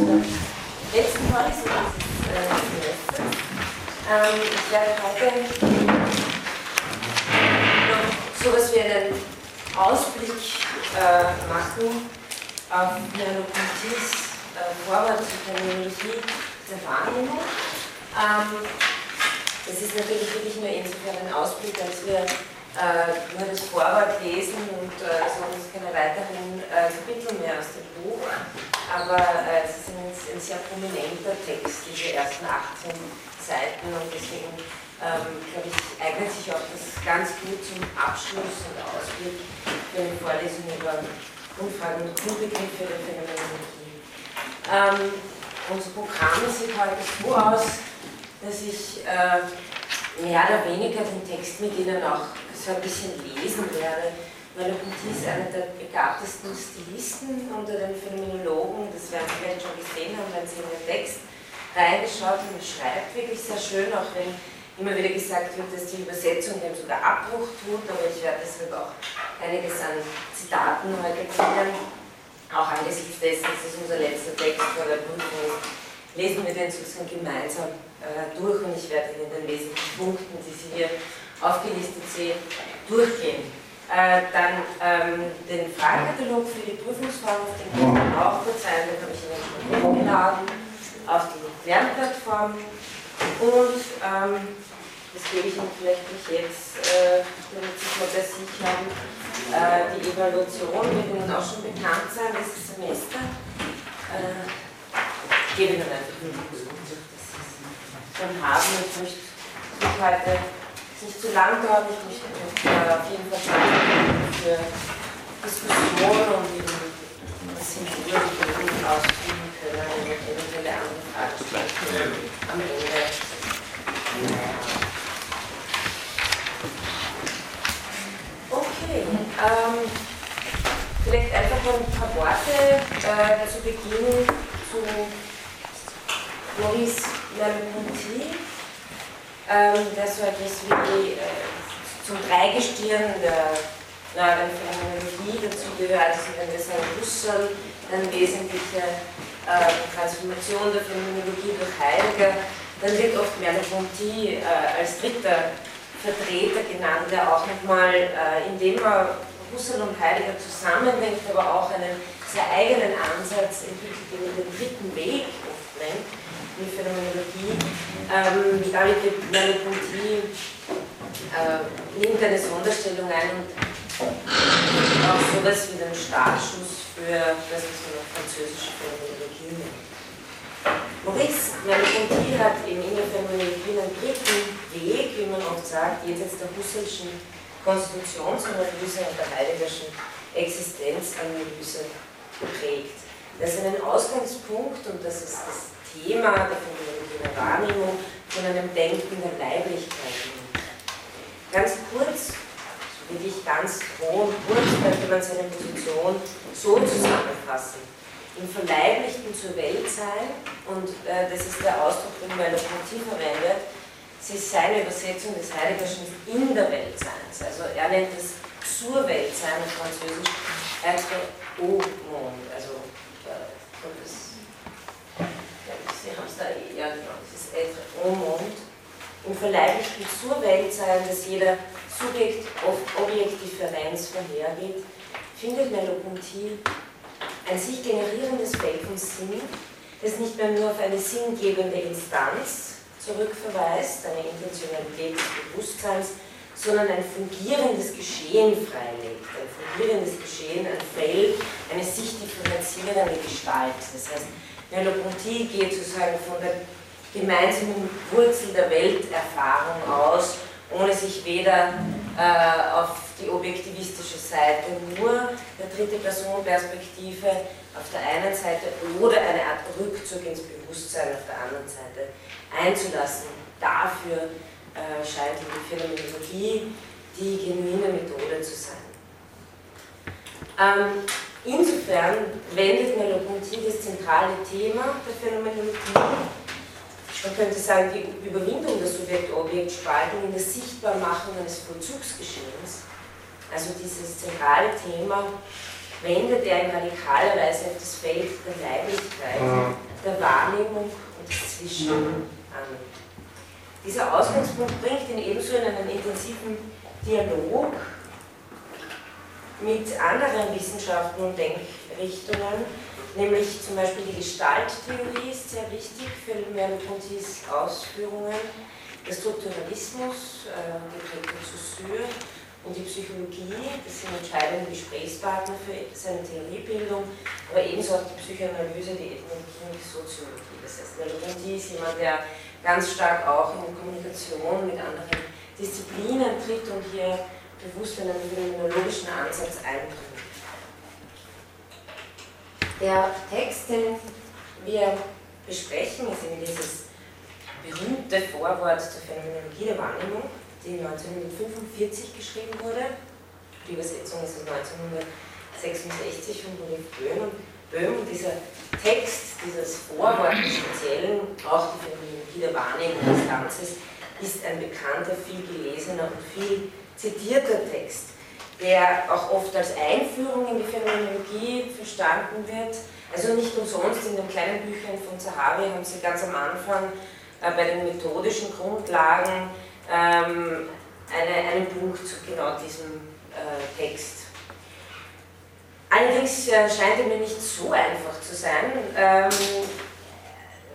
letzten Vorlesung dieses äh. Ähm, ich werde heute noch so etwas wie einen Ausblick äh, machen auf Neurokognitis äh, Vorwort zur Terminologie der Wahrnehmung. Ähm, das ist natürlich wirklich nur insofern ein Ausblick, als wir äh, nur das Vorwort lesen und äh, sonst keine weiteren äh, Kapitel mehr aus dem Buch. Aber äh, es ist ein, ein, sehr prominenter Text, diese ersten 18 Seiten und deswegen ähm, glaube ich, eignet sich auch das ganz gut zum Abschluss und Ausblick für eine Vorlesung über Grundfragen und Grundbegriffe der Phänomenologie. Ähm, unser Programm sieht heute so aus, dass ich äh, mehr oder weniger den Text mit Ihnen auch so ein bisschen lesen werde weil Merleau-Ponty ist einer der begabtesten Stilisten unter den Phänomenologen, das werden Sie vielleicht schon gesehen haben, wenn Sie in den Text reingeschaut haben. Er schreibt wirklich sehr schön, auch wenn immer wieder gesagt wird, dass die Übersetzung dem sogar Abbruch tut, aber ich werde deshalb auch einiges an Zitaten heute bringen, auch angesichts dessen, dass es unser letzter Text vor der Prüfung ist. Lesen wir den sozusagen gemeinsam äh, durch und ich werde Ihnen den wesentlichen Punkten, die Sie hier aufgelistet sehen, durchgehen. Äh, dann ähm, den Fragekatalog für die Prüfungsform, auf den kann man auch kurz ein, den habe ich Ihnen schon hochgeladen, auf die Lernplattform. Und ähm, das gebe ich Ihnen vielleicht nicht jetzt, äh, damit Sie es mal bei sich haben. Äh, die Evaluation wird Ihnen auch schon bekannt sein, das Semester. Äh, ich gebe Ihnen einfach nur kurz durch, dass Sie es schon haben. Ich möchte mich heute nicht zu lang dauert. Ich möchte äh, auf jeden Fall für Diskussion und eben das sind die gut ausführen können und eventuelle andere Fragen am Ende. Okay, ähm, vielleicht einfach noch ein paar Worte äh, zu Beginn zu Maurice Merleau-Ponty der so etwas wie äh, zum Dreigestirn der neuen Phänomenologie dazugehört. Also wenn wir sagen Husserl, dann wesentliche äh, Transformation der Phänomenologie durch Heidegger, dann wird oft Merleau-Ponty äh, als dritter Vertreter genannt, der auch nochmal, äh, indem er Husserl und Heidegger zusammendenkt, aber auch einen sehr eigenen Ansatz entwickelt, den den dritten Weg oft nennt, die Phänomenologie. Ähm, damit wird Merleau-Ponty äh, nimmt eine Sonderstellung ein und auch sowas wie den Startschuss für das, französische Phänomenologie. Maurice Merleau-Ponty hat in der Phänomenologie einen dritten Weg, wie man oft sagt, jenseits der Husserlschen Konstitutionsanalyse und der Heideggerschen Existenzanalyse geprägt. Das ist ein Ausgangspunkt und das ist das Thema der der Wahrnehmung von einem Denken der Leiblichkeit Ganz kurz, wirklich ganz grob, kurz könnte man seine Position so zusammenfassen. Im Verleiblichten zur Welt sein, und äh, das ist der Ausdruck, den Merleau-Ponty verwendet, es ist seine Übersetzung des Heideggerschen in der Welt Weltseins. Also er nennt es zur Welt sein auf Französisch, être au monde. Also äh, das Sie haben es da, ja genau, das au monde, im Verleiblichten zur Welt sein, dass jeder Subjekt Objektdifferenz vorhergeht, findet Merleau-Ponty ein sich generierendes Feld von Sinn, das nicht mehr nur auf eine sinngebende Instanz zurückverweist, eine Intentionalität des Bewusstseins, sondern ein fungierendes Geschehen freilegt. Ein fungierendes Geschehen, ein Feld, eine sich differenzierende Gestalt. Das heißt, Merleau-Ponty geht sozusagen von der gemeinsamen Wurzel der Welterfahrung aus, ohne sich weder äh, auf die objektivistische Seite nur der dritte Personenperspektive auf der einen Seite oder eine Art Rückzug ins Bewusstsein auf der anderen Seite einzulassen. Dafür äh, scheint die Phänomenologie die genuine Methode zu sein. Ähm, insofern wendet Merleau-Ponty das zentrale Thema der Phänomenologie. Man könnte sagen, die Überwindung der Subjekt-Objekt-Spaltung in der Sichtbarmachung eines Vollzugsgeschehens, also dieses zentrale Thema, wendet er in radikaler Weise auf das Feld der Leiblichkeit, Wahrnehmung und das Zwischen an. Dieser Ausgangspunkt bringt ihn ebenso in einen intensiven Dialog mit anderen Wissenschaften und Denkrichtungen, nämlich zum Beispiel die Gestalttheorie ist sehr wichtig für Merleau-Ponty's Ausführungen, der Strukturalismus, äh, geprägt von Saussure, und die Psychologie, das sind entscheidende Gesprächspartner für seine Theoriebildung, aber ebenso auch die Psychoanalyse, die Ethnologie und die Soziologie. Das heißt, Merleau-Ponty ist jemand, der ganz stark auch in Kommunikation mit anderen Disziplinen tritt und hier bewusst einen phänomenologischen Ansatz einbringt. Der Text, den wir besprechen, ist eben dieses berühmte Vorwort zur Phänomenologie der Wahrnehmung, die 1945 geschrieben wurde. Die Übersetzung ist aus 1966 von Rudolf Böhm. Böhm. Dieser Text, dieses Vorwort im Speziellen, auch die Phänomenologie der Wahrnehmung des Ganzes, ist ein bekannter, viel gelesener und viel zitierter Text, der auch oft als Einführung in die Phänomenologie verstanden wird. Also nicht umsonst in den kleinen Büchern von Zahavi haben sie ganz am Anfang äh, bei den methodischen Grundlagen ähm, eine, einen Punkt zu genau diesem äh, Text. Allerdings äh, scheint er mir nicht so einfach zu sein. Ähm,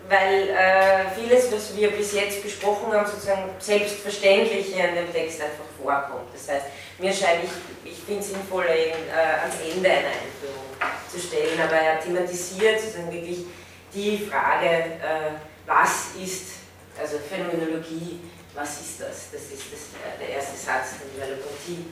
weil äh, vieles, was wir bis jetzt besprochen haben, sozusagen selbstverständlich hier in dem Text einfach vorkommt. Das heißt, mir scheint, ich, ich finde es sinnvoller, eben, äh, ans Ende eine Einführung zu stellen, aber er thematisiert sozusagen wirklich die Frage, äh, was ist, also Phänomenologie, was ist das? Das ist das, äh, der erste Satz, den Merleau-Ponty,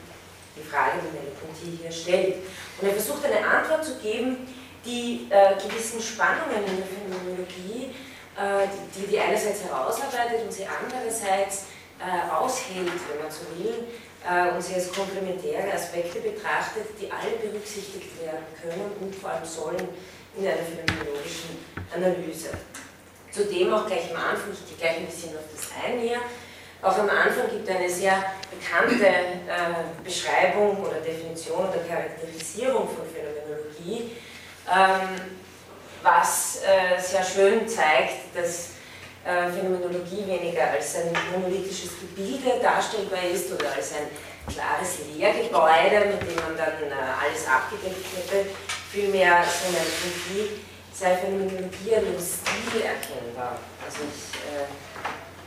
die Frage, die Merleau-Ponty hier stellt. Und er versucht eine Antwort zu geben, die äh, gewissen Spannungen in der Phänomenologie, äh, die, die einerseits herausarbeitet und sie andererseits äh, aushält, wenn man so will, äh, und sie als komplementäre Aspekte betrachtet, die alle berücksichtigt werden können und vor allem sollen in einer phänomenologischen Analyse. Zudem auch gleich am Anfang, ich gehe gleich ein bisschen auf das ein hier, auch am Anfang gibt es eine sehr bekannte äh, Beschreibung oder Definition oder Charakterisierung von Phänomenologie, was äh, sehr schön zeigt, dass äh, Phänomenologie weniger als ein monolithisches Gebilde darstellbar ist oder als ein klares Lehrgebäude, mit dem man dann äh, alles abgedeckt hätte. Vielmehr so eine Phänomenologie, sei Phänomenologie an dem Stil erkennbar. Also ich äh,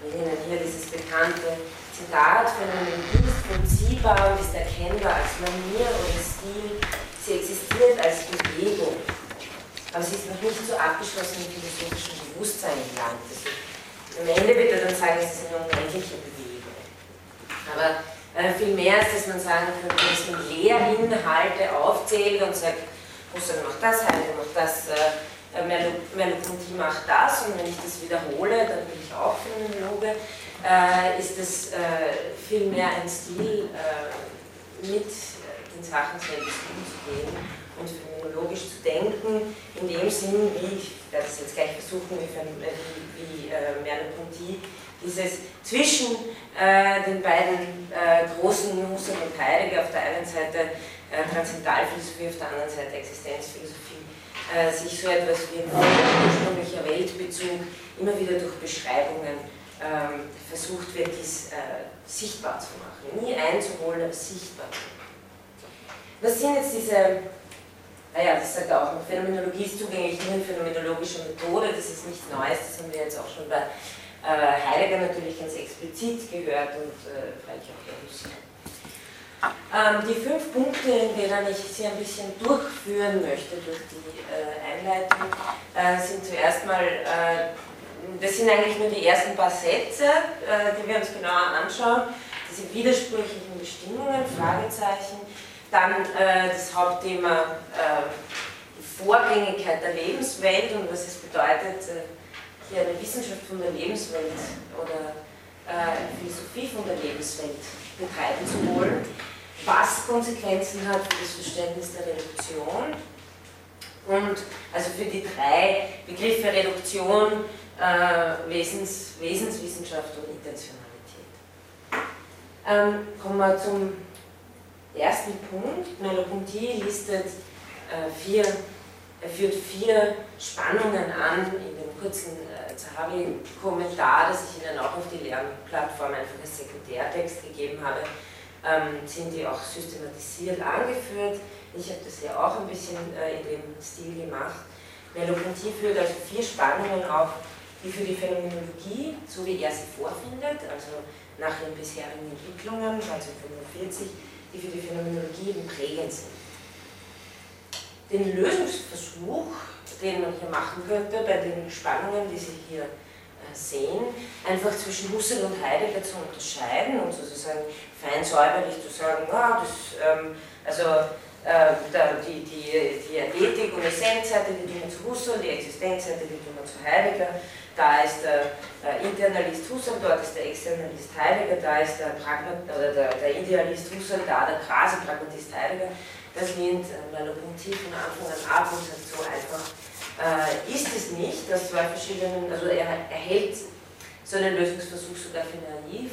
Ihnen hier dieses bekannte Zitat, Phänomenologie ist vollziehbar und ist erkennbar als Manier oder Stil Sie existiert als Bewegung, aber sie ist noch nicht so abgeschlossen im philosophischen Bewusstsein gelangt. Also, am Ende wird er dann sagen, es ist eine unendliche Bewegung. Aber äh, viel mehr ist, dass man sagen könnte, dass man Lehrinhalte aufzählt und sagt, Husserl macht das, Heidegger macht das, äh, Merleau-Ponty macht das und wenn ich das wiederhole, dann bin ich auch Phänomenologe, äh, ist es äh, vielmehr ein Stil äh, mit den Sachen selbst umzugehen und phänomenologisch zu denken, in dem Sinn, wie, ich werde es jetzt gleich versuchen, wie, wie, wie äh, Merleau-Ponty, dieses zwischen äh, den beiden äh, großen Husserl und Heidegger auf der einen Seite äh, Transzendentalphilosophie, auf der anderen Seite Existenzphilosophie, äh, sich so etwas wie ein ursprünglicher Weltbezug immer wieder durch Beschreibungen ähm, versucht wird, dies äh, sichtbar zu machen. Nie einzuholen, aber sichtbar zu machen. Was sind jetzt diese, naja, das sagt er auch, Phänomenologie ist zugänglich nur in phänomenologischer Methode, das ist nichts Neues, das haben wir jetzt auch schon bei äh, Heidegger natürlich ganz explizit gehört und äh, vielleicht auch bei. Ähm, die fünf Punkte, in denen ich Sie ein bisschen durchführen möchte durch die äh, Einleitung, äh, sind zuerst mal, äh, das sind eigentlich nur die ersten paar Sätze, äh, die wir uns genauer anschauen. Diese widersprüchlichen Bestimmungen, Fragezeichen, dann äh, das Hauptthema äh, die Vorgängigkeit der Lebenswelt und was es bedeutet, äh, hier eine Wissenschaft von der Lebenswelt oder äh, eine Philosophie von der Lebenswelt betreiben zu wollen, was Konsequenzen hat für das Verständnis der Reduktion und also für die drei Begriffe Reduktion, äh, Wesens, Wesenswissenschaft und Intentionalität. Ähm, kommen wir zum ersten Punkt. Merleau-Ponty listet äh, vier Er führt vier Spannungen an in dem kurzen äh, Zahavi-Kommentar, das ich Ihnen auch auf die Lernplattform einfach als Sekundärtext gegeben habe, ähm, sind die auch systematisiert angeführt. Ich habe das ja auch ein bisschen äh, in dem Stil gemacht. Merleau-Ponty führt also vier Spannungen auf, die für die Phänomenologie, so wie er sie vorfindet, also nach ihren bisherigen Entwicklungen 1945, die für die Phänomenologie eben prägend sind. Den Lösungsversuch, den man hier machen könnte bei den Spannungen, die Sie hier äh, sehen, einfach zwischen Husserl und Heidegger zu unterscheiden und sozusagen fein säuberlich zu sagen, ah, das, ähm, also äh, die, die, die Ästhetik und Essenzseite, die tun wir zu Husserl, die Existenzseite, die tun wir zu Heidegger, da ist der, Internalist Husserl, dort ist der Externalist Heidegger, da ist der, Pragmat oder der, der Idealist Husserl, da der quasi Pragmatist Heidegger. Das lehnt äh, Merleau-Ponty von Anfang an ab und sagt, so einfach äh, ist es nicht, dass zwei verschiedenen, also er, er hält so einen Lösungsversuch sogar für naiv,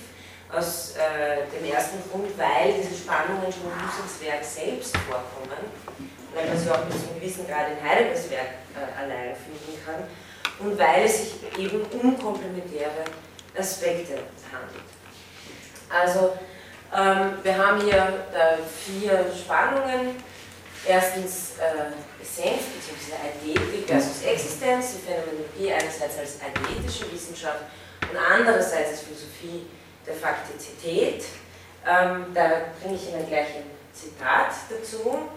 aus äh, dem ersten Grund, weil diese Spannungen schon in Husserls Werk selbst vorkommen, weil man sie auch mit einem gewissen Grad in Heideggers Werk äh, allein finden kann und weil es sich eben um komplementäre Aspekte handelt. Also ähm, wir haben hier äh, vier Spannungen. Erstens äh, Essenz bzw. Eidetik versus Existenz, die Phänomenologie einerseits als eidetische Wissenschaft und andererseits als Philosophie der Faktizität. Ähm, da bringe ich Ihnen gleich ein Zitat dazu.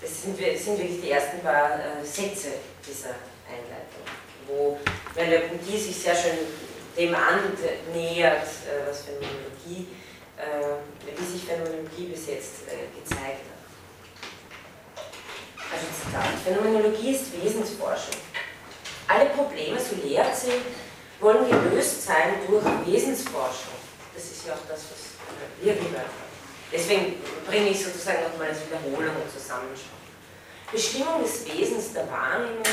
Das sind, sind wirklich die ersten paar äh, Sätze dieser Einleitung, wo Merleau-Ponty sich sehr schön dem annähert, äh, was Phänomenologie, äh, wie sich Phänomenologie bis jetzt äh, gezeigt hat. Also Zitat, Phänomenologie ist Wesensforschung. Alle Probleme, so lehrt sie, wollen gelöst sein durch Wesensforschung das ist ja auch das, was wir gehört haben. Deswegen bringe ich sozusagen nochmal als Wiederholung und Zusammenschau. Bestimmung des Wesens der Wahrnehmung,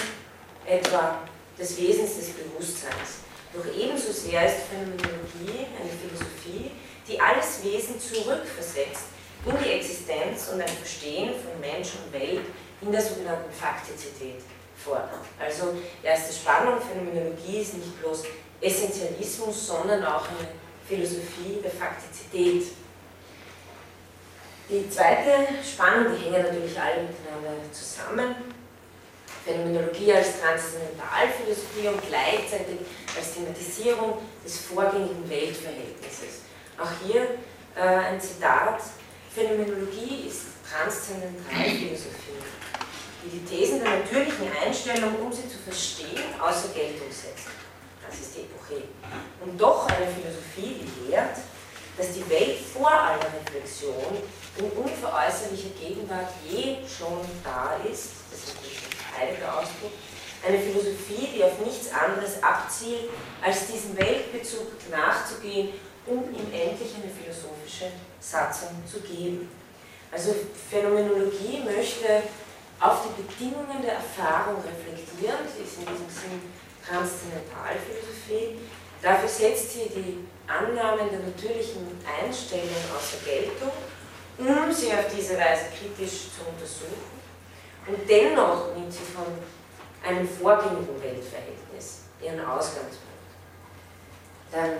etwa des Wesens des Bewusstseins. Doch ebenso sehr ist Phänomenologie eine Philosophie, die alles Wesen zurückversetzt in die Existenz und ein Verstehen von Mensch und Welt in der sogenannten Faktizität fordert. Also erste Spannung, Phänomenologie ist nicht bloß Essentialismus, sondern auch eine Philosophie der Faktizität. Die zweite Spannung, die hängen natürlich alle miteinander zusammen. Phänomenologie als Transzendentalphilosophie und gleichzeitig als Thematisierung des vorgängigen Weltverhältnisses. Auch hier äh, ein Zitat. Phänomenologie ist Transzendentalphilosophie, die die Thesen der natürlichen Einstellung, um sie zu verstehen, außer Geltung setzt. Das ist die Epoche. Und doch eine Philosophie, die lehrt, dass die Welt vor aller Reflexion in unveräußerlicher Gegenwart je schon da ist, das ist heiliger Ausdruck, eine Philosophie, die auf nichts anderes abzielt, als diesem Weltbezug nachzugehen, um ihm endlich eine philosophische Satzung zu geben. Also Phänomenologie möchte auf die Bedingungen der Erfahrung reflektieren, sie ist in diesem Sinn Transzendentalphilosophie. Dafür setzt sie die Annahmen der natürlichen Einstellung außer Geltung, um sie auf diese Weise kritisch zu untersuchen. Und dennoch nimmt sie von einem vorgängigen Weltverhältnis ihren Ausgangspunkt. Dann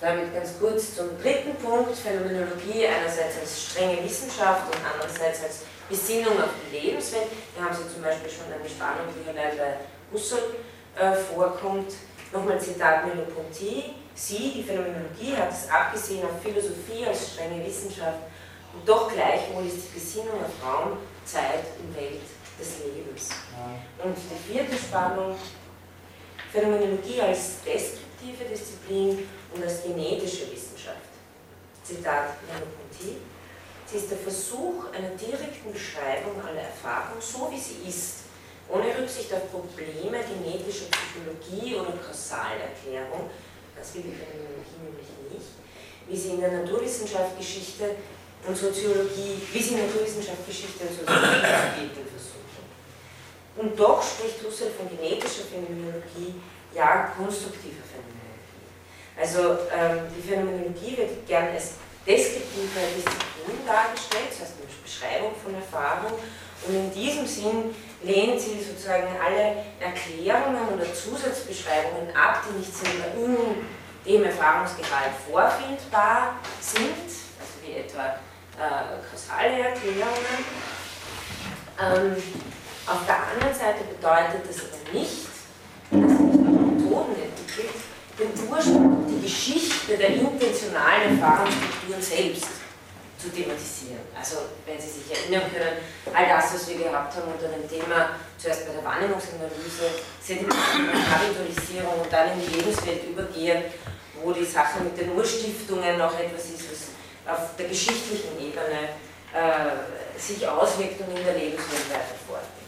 damit ganz kurz zum dritten Punkt, Phänomenologie einerseits als strenge Wissenschaft und andererseits als Besinnung auf die Lebenswelt. Hier haben Sie zum Beispiel schon eine Spannung, die hier bei Husserl äh, vorkommt. Nochmal Zitat Merleau-Ponty. Sie, die Phänomenologie, hat es abgesehen auf Philosophie als strenge Wissenschaft und doch gleichwohl ist die Besinnung auf Raum, Zeit und Welt des Lebens. Und die vierte Spannung, Phänomenologie als deskriptive Disziplin und als genetische Wissenschaft. Zitat Merleau-Ponty. Sie ist der Versuch einer direkten Beschreibung aller Erfahrung, so wie sie ist, ohne Rücksicht auf Probleme genetischer Psychologie oder Kausalerklärung, das will die Phänomenologie nämlich nicht, wie sie in der Naturwissenschaftsgeschichte und Soziologie, wie sie in Naturwissenschaftsgeschichte und Soziologie zu bieten versuchen. Und doch spricht Husserl von genetischer Phänomenologie, ja konstruktiver Phänomenologie. Also ähm, die Phänomenologie wird gern als deskriptive Disziplin dargestellt, das heißt eine Beschreibung von Erfahrung, und in diesem Sinn lehnt sie sozusagen alle Erklärungen oder Zusatzbeschreibungen ab, die nicht selber in dem Erfahrungsgehalt vorfindbar sind, also wie etwa äh, kausale Erklärungen. Ähm, auf der anderen Seite bedeutet das aber nicht, dass auch Methoden entwickelt, den Ursprung, die Geschichte der intentionalen Erfahrungsstrukturen selbst zu thematisieren. Also, wenn Sie sich erinnern können, all das, was wir gehabt haben unter dem Thema, zuerst bei der Wahrnehmungsanalyse, Sedimentierung, Kapitalisierung und dann in die Lebenswelt übergehen, wo die Sache mit den Urstiftungen noch etwas ist, auf der geschichtlichen Ebene äh, sich auswirkt und in der Lebenswelt weiter fortgeht.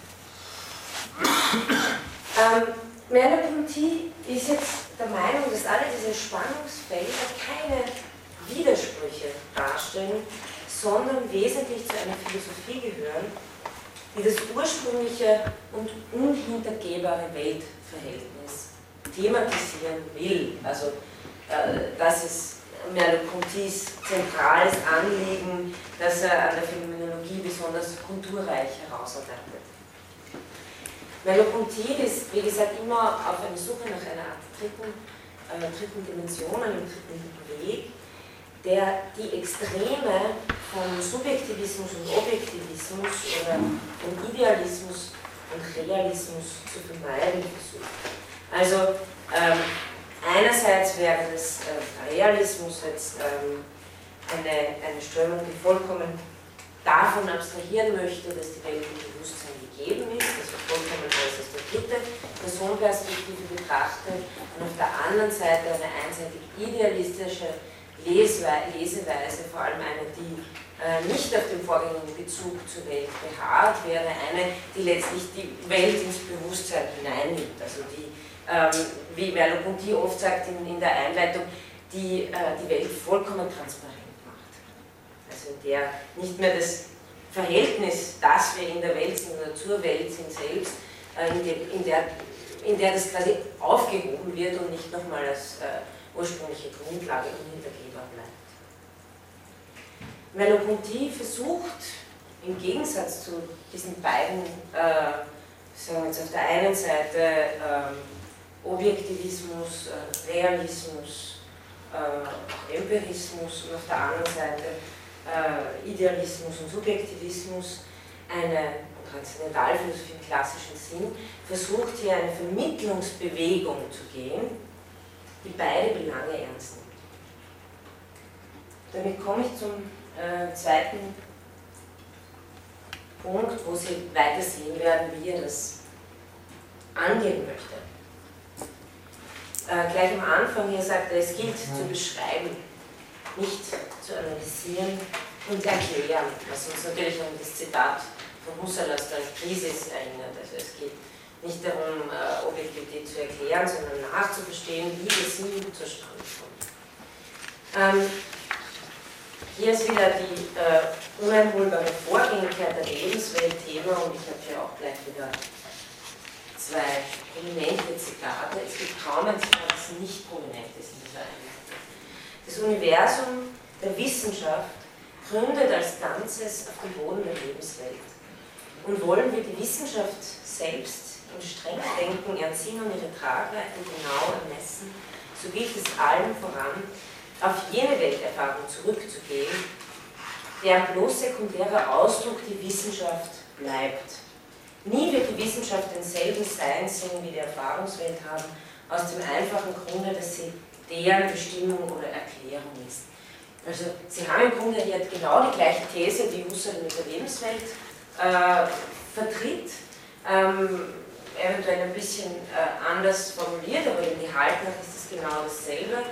Ähm, Merleau-Ponty ist jetzt der Meinung, dass alle diese Spannungsfelder keine Widersprüche darstellen, sondern wesentlich zu einer Philosophie gehören, die das ursprüngliche und unhintergehbare Weltverhältnis thematisieren will. Also äh, das ist Merleau-Pontys zentrales Anliegen, das er an der Phänomenologie besonders kulturreich herausarbeitet. Merleau-Ponty ist, wie gesagt, immer auf einer Suche nach einer Art dritten, äh, dritten Dimension, einem dritten Weg, der die Extreme von Subjektivismus und Objektivismus oder von Idealismus und Realismus zu vermeiden versucht. Also ähm, einerseits wäre das äh, Realismus jetzt ähm, eine, eine Strömung, die vollkommen davon abstrahieren möchte, dass die Welt im Bewusstsein gegeben ist, also vollkommen alles aus der dritte Personenperspektive betrachtet und auf der anderen Seite eine einseitig idealistische Leseweise, vor allem eine, die äh, nicht auf dem vorgängigen Bezug zur Welt beharrt, wäre eine, die letztlich die Welt ins Bewusstsein hineinnimmt, also die, ähm, wie Merleau-Ponty oft sagt in, in, der Einleitung, die äh, die Welt vollkommen transparent macht. Also in der nicht mehr das Verhältnis, das wir in der Welt sind oder zur Welt sind selbst, äh, in, der, in, der, in der das quasi aufgehoben wird und nicht nochmal als äh, ursprüngliche Grundlage unhintergehbar bleibt. Merleau-Ponty versucht im Gegensatz zu diesen beiden, äh, sagen wir jetzt auf der einen Seite äh, Objektivismus, äh, Realismus, äh, Empirismus und auf der anderen Seite äh, Idealismus und Subjektivismus, eine Transzendentalphilosophie im klassischen Sinn, versucht hier eine Vermittlungsbewegung zu gehen, die beide Belange ernst nimmt. Damit komme ich zum äh, zweiten Punkt, wo Sie weiter sehen werden, wie er das angehen möchte. Äh, gleich am Anfang hier sagt er, es gilt zu beschreiben, nicht zu analysieren und erklären, was uns natürlich an das Zitat von Husserl aus der Krise erinnert. Also es geht nicht darum, äh, Objektivität zu erklären, sondern nachzuverstehen, wie das Sinn zustande kommt. Ähm, hier ist wieder die äh, uneinholbare Vorgängigkeit der Lebenswelt Thema und ich habe hier auch gleich wieder zwei prominente Zitate. Es gibt kaum ein Zitat, das nicht prominent ist in dieser Einleitung. Das Universum der Wissenschaft gründet als Ganzes auf dem Boden der Lebenswelt. Und wollen wir die Wissenschaft selbst im strengen Denken erziehen und ihre Tragweite genau ermessen, so gilt es allen voran, auf jene Welterfahrung zurückzugehen, deren bloß sekundärer Ausdruck die Wissenschaft bleibt. Nie wird die Wissenschaft denselben Seinsinn wie die Erfahrungswelt haben, aus dem einfachen Grunde, dass sie deren Bestimmung oder Erklärung ist. Also Sie haben im Grunde hier genau die gleiche These, die Husserl mit der Lebenswelt äh, vertritt. Ähm, eventuell ein bisschen äh, anders formuliert, aber im Gehalt nach ist es genau dasselbe.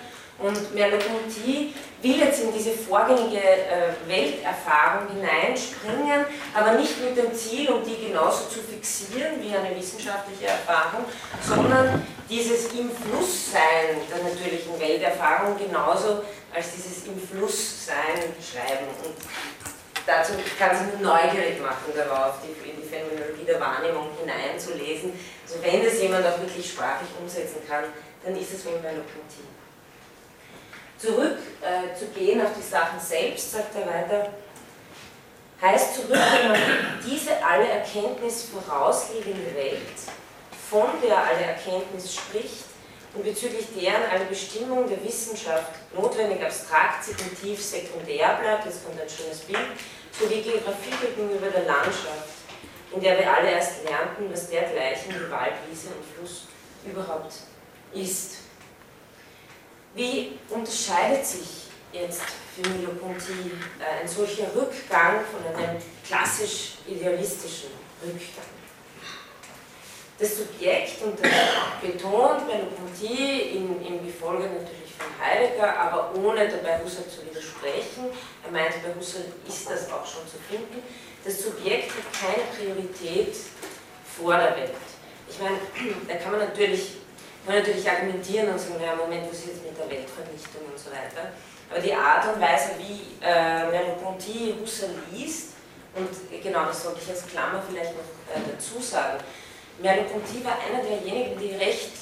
Und Merleau-Ponty will jetzt in diese vorgängige äh, Welterfahrung hineinspringen, aber nicht mit dem Ziel, um die genauso zu fixieren wie eine wissenschaftliche Erfahrung, sondern dieses Im Flusssein der natürlichen Welterfahrung genauso als dieses Im Flusssein schreiben. Und dazu kann sie nur neugierig machen darauf, die, in die Phänomenologie der Wahrnehmung hineinzulesen. Also wenn das jemand auch wirklich sprachlich umsetzen kann, dann ist es wohl Merleau-Ponty. Zurück äh, auf die Sachen selbst, sagt er weiter, heißt zurück, wenn man diese alle Erkenntnis vorausliegende Welt, von der alle Erkenntnis spricht und bezüglich deren alle Bestimmung der Wissenschaft notwendig abstrakt, sekundtiv, sekundär bleibt, jetzt kommt ein schönes Bild, sowie Geografie gegenüber der Landschaft, in der wir alle erst lernten, was dergleichen wie Wald, Wiese und Fluss überhaupt ist. Wie unterscheidet sich jetzt für Merleau-Ponty äh, ein solcher Rückgang von einem klassisch idealistischen Rückgang? Das Subjekt, und das betont Merleau-Ponty im Gefolge natürlich von Heidegger, aber ohne dabei Husserl zu widersprechen, er meint, bei Husserl ist das auch schon zu finden, das Subjekt hat keine Priorität vor der Welt. Ich meine, da kann man natürlich kann man natürlich argumentieren und sagen, naja, Moment, was ist jetzt mit der Weltvernichtung und so weiter. Aber die Art und Weise, wie äh, Merleau-Ponty Husserl liest, und genau das sollte ich als Klammer vielleicht noch äh, dazu sagen, Merleau-Ponty war einer derjenigen, die recht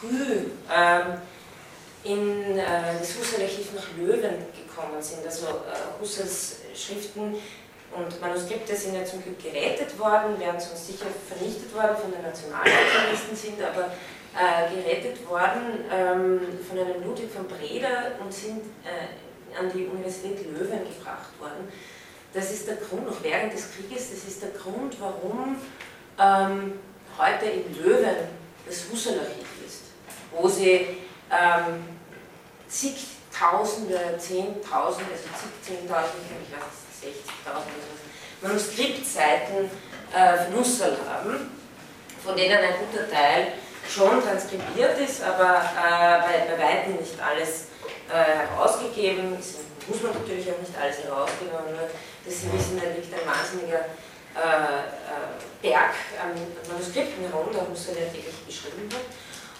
früh ähm, in äh, das Husserl-Archiv nach Löwen gekommen sind. Also äh, Husserls Schriften und Manuskripte sind ja zum Glück gerettet worden, wären sonst sicher vernichtet worden von den Nationalsozialisten, sind aber äh, gerettet worden ähm, von einem Ludwig von Breda und sind äh, an die Universität Löwen gebracht worden. Das ist der Grund, noch während des Krieges, das ist der Grund, warum ähm, heute in Löwen das Husserl-Archiv ist, wo sie ähm, zigtausende, zehntausende, also zig, zehntausende, ich weiß 60.000 Manuskriptseiten äh, von Husserl haben, von denen ein guter Teil schon transkribiert ist, aber äh, bei, bei weitem nicht alles äh, herausgegeben. Es muss man natürlich auch nicht alles herausgeben, aber nur, dass Sie wissen, da liegt ein wahnsinniger äh, äh Berg an Manuskripten herum, da Husserl ja täglich beschrieben hat.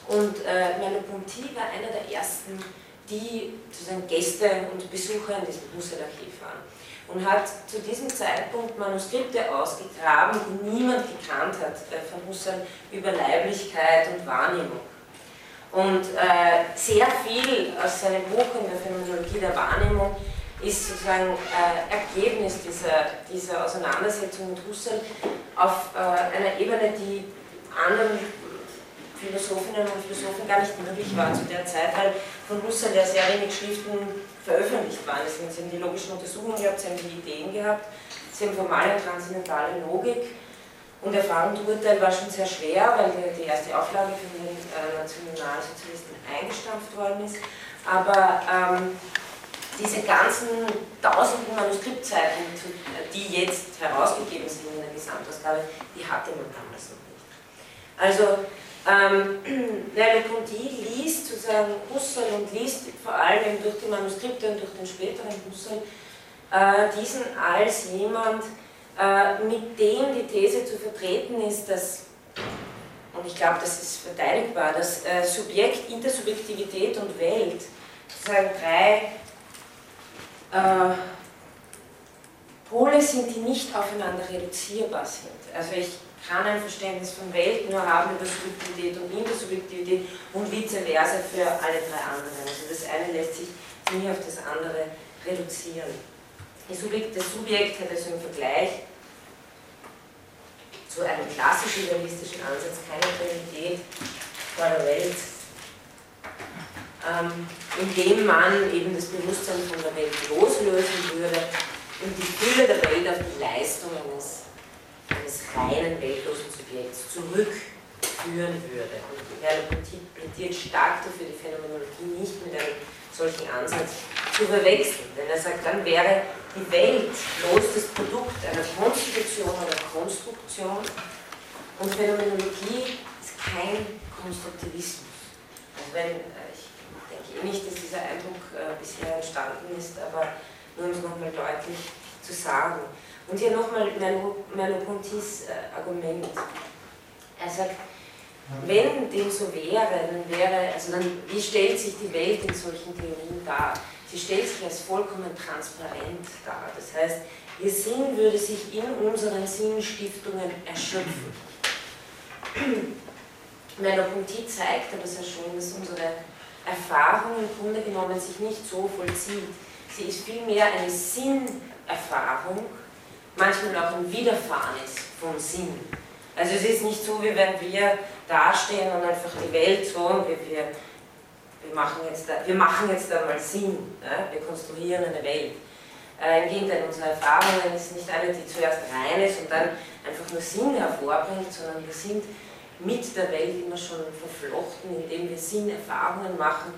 Und äh, Merleau-Ponty war einer der ersten, die sozusagen Gäste und Besucher in diesem Husserl-Archiv waren und hat zu diesem Zeitpunkt Manuskripte ausgegraben, die niemand gekannt hat äh, von Husserl über Leiblichkeit und Wahrnehmung. Und äh, sehr viel aus seinem Buch in der Phänomenologie der Wahrnehmung ist sozusagen äh, Ergebnis dieser, dieser Auseinandersetzung mit Husserl auf äh, einer Ebene, die anderen Philosophinnen und Philosophen gar nicht möglich war zu der Zeit, weil von Husserl ja sehr wenig Schriften veröffentlicht waren. Sie haben die logischen Untersuchungen gehabt, sie haben die Ideen gehabt, sie haben formale und transzendentale Logik. Und Erfahrung und Urteil war schon sehr schwer, weil die, erste Auflage von den äh, Nationalsozialisten eingestampft worden ist. Aber ähm, diese ganzen tausenden Manuskriptseiten, die jetzt herausgegeben sind in der Gesamtausgabe, die hatte man damals noch nicht. Also ähm, Merleau-Ponty liest sozusagen Husserl und liest vor allem durch die Manuskripte und durch den späteren Husserl äh, diesen als jemand, äh, mit dem die These zu vertreten ist, dass, und ich glaube, das ist verteidigbar, dass äh, Subjekt, Intersubjektivität und Welt sozusagen drei äh, Pole sind, die nicht aufeinander reduzierbar sind. Also ich kann ein Verständnis von Welt nur haben über Subjektivität und Intersubjektivität und vice versa für alle drei anderen. Also das eine lässt sich nie auf das andere reduzieren. Das Subjekt, das Subjekt hat also im Vergleich zu einem klassisch idealistischen Ansatz keine Realität vor der Welt, ähm, indem man eben das Bewusstsein von der Welt loslösen würde und die Fülle der Welt auf die Leistung eines eines reinen weltlosen Subjekts zurückführen würde. Und Merleau-Ponty plädiert stark dafür, die Phänomenologie nicht mit einem solchen Ansatz zu verwechseln. Denn er sagt, dann wäre die Welt bloß das Produkt einer Konstitution oder Konstruktion und Phänomenologie ist kein Konstruktivismus. Also wenn, äh, ich denke eh nicht, dass dieser Eindruck äh, bisher entstanden ist, aber nur um es nochmal deutlich zu sagen. Und hier nochmal Merleau-Pontys äh, Argument. Er sagt, wenn dem so wäre, dann wäre, also dann, wie stellt sich die Welt in solchen Theorien dar? Sie stellt sich als vollkommen transparent dar. Das heißt, ihr Sinn würde sich in unseren Sinnstiftungen erschöpfen. Merleau-Ponty zeigt aber sehr schön, dass unsere Erfahrung im Grunde genommen sich nicht so vollzieht. Sie ist vielmehr eine Sinnerfahrung, manchmal auch ein Widerfahren ist von Sinn. Also es ist nicht so, wie wenn wir dastehen und einfach die Welt so, wir, wir, wir, machen, jetzt da, wir machen jetzt einmal Sinn, ja? wir konstruieren eine Welt. Äh, Im Gegenteil, unsere Erfahrungen ist nicht eine, die zuerst rein ist und dann einfach nur Sinn hervorbringt, sondern wir sind mit der Welt immer schon verflochten, indem wir Sinnerfahrungen machen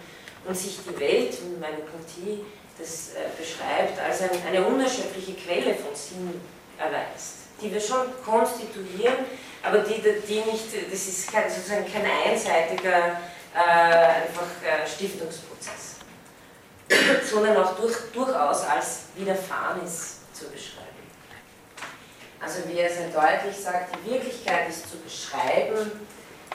und sich die Welt, und meine Partie das äh, beschreibt, als ein, eine unerschöpfliche Quelle von Sinn erweist, die wir schon konstituieren, aber die, die nicht, das ist kein, sozusagen kein einseitiger äh, einfach äh, Stiftungsprozess, sondern auch durch, durchaus als Widerfahrenes zu beschreiben. Also wie er sehr deutlich sagt, die Wirklichkeit ist zu beschreiben,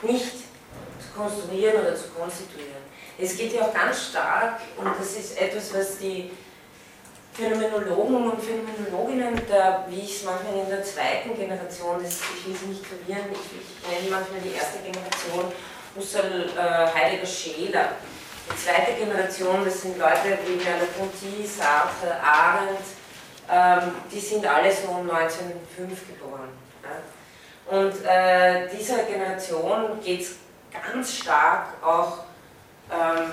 nicht zu konstruieren oder zu konstituieren. Es geht ja auch ganz stark, und das ist etwas, was die Phänomenologen und Phänomenologinnen, der, wie ich es manchmal in der zweiten Generation, das, ich will sie nicht verwirren, ich, ich nenne manchmal die erste Generation Husserl, äh, Heidegger, Scheler. Die zweite Generation, das sind Leute wie Merleau-Ponty, Sartre, Arendt, ähm, die sind alle so um 1905 geboren. Ja. Und äh, dieser Generation geht es ganz stark auch ähm,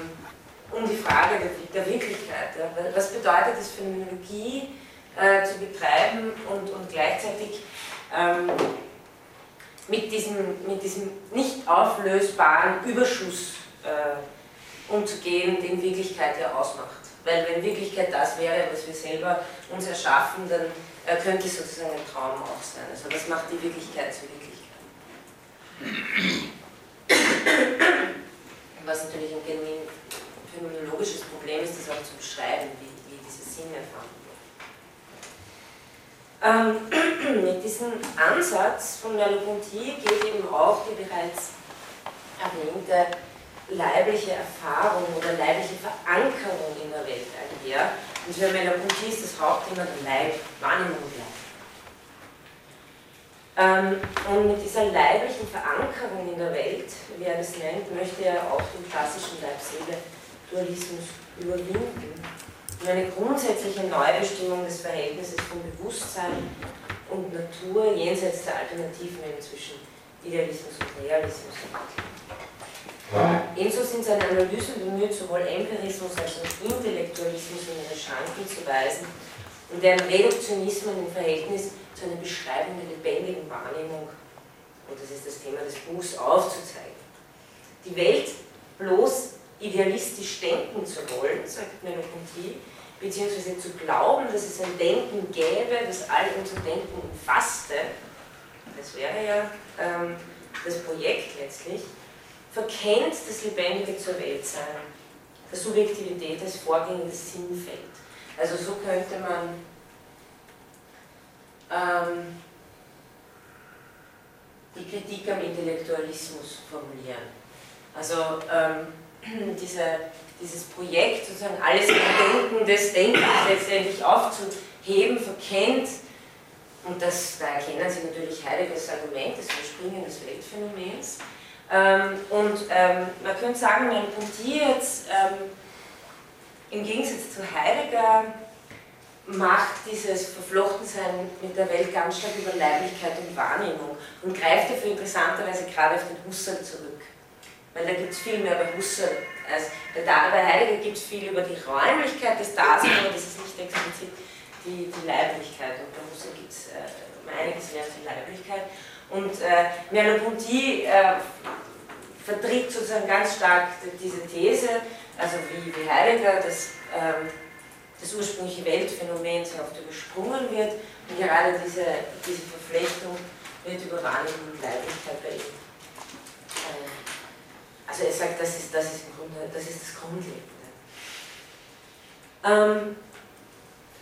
um die Frage der, der Wirklichkeit. Ja. Was bedeutet es, Phänomenologie äh, zu betreiben und, und gleichzeitig ähm, mit, diesem, mit diesem nicht auflösbaren Überschuss äh, umzugehen, den Wirklichkeit ja ausmacht. Weil wenn Wirklichkeit das wäre, was wir selber uns erschaffen, dann äh, könnte es sozusagen ein Traum auch sein. Also das macht die Wirklichkeit zur Wirklichkeit. Was natürlich ein genuin phänomenologisches Problem ist, das auch zu beschreiben, wie, wie diese Sinne erfahren. Ähm, mit diesem Ansatz von Merleau-Ponty geht eben auch die bereits erwähnte leibliche Erfahrung oder leibliche Verankerung in der Welt einher. Und für Merleau-Ponty ist das Hauptthema der Leib, Wahrnehmung Leib. Ähm, und mit dieser leiblichen Verankerung in der Welt, wie er das nennt, möchte er auch den klassischen Leib-Seele-Dualismus überwinden und eine grundsätzliche Neubestimmung des Verhältnisses von Bewusstsein und Natur jenseits der Alternativen zwischen Idealismus und Realismus entwickeln. Ebenso sind seine Analysen bemüht, sowohl Empirismus als auch Intellektualismus in ihre Schranken zu weisen und deren Reduktionismen im Verhältnis zu einer Beschreibung der lebendigen Wahrnehmung, und das ist das Thema des Buchs, aufzuzeigen. Die Welt bloß idealistisch denken zu wollen, sagt Merleau-Ponty, beziehungsweise zu glauben, dass es ein Denken gäbe, das all unser Denken umfasste, das wäre ja ähm, das Projekt letztlich, verkennt das Lebendige zur Weltsein, der Subjektivität des vorgängiges Sinnfeld. Also so könnte man ähm, die Kritik am Intellektualismus formulieren. Also ähm, diese, dieses Projekt, sozusagen alles im Denken des Denkens letztendlich aufzuheben, verkennt, und das, da erkennen Sie natürlich Heideggers Argument des Verspringen des Weltphänomens, ähm, und ähm, man könnte sagen, mein Ponty jetzt ähm, im Gegensatz zu Heidegger macht dieses Verflochtensein mit der Welt ganz stark über Leiblichkeit und Wahrnehmung und greift dafür interessanterweise gerade auf den Husserl zurück. Weil da gibt es viel mehr bei Husserl als bei, bei Heidegger gibt es viel über die Räumlichkeit des Daseins, aber das ist nicht explizit die, die Leiblichkeit. Und bei Husserl gibt es äh, einiges mehr zur Leiblichkeit. Und äh, Merleau-Ponty äh, vertritt sozusagen ganz stark diese These, also wie, wie Heidegger, dass ähm, das ursprüngliche Weltphänomen sehr oft übersprungen wird und gerade diese, diese Verflechtung wird über Wahrnehmung und Leiblichkeit bei ihm. Äh, also er sagt, das ist das, ist im Grunde, das, ist das Grundlegende. Ähm,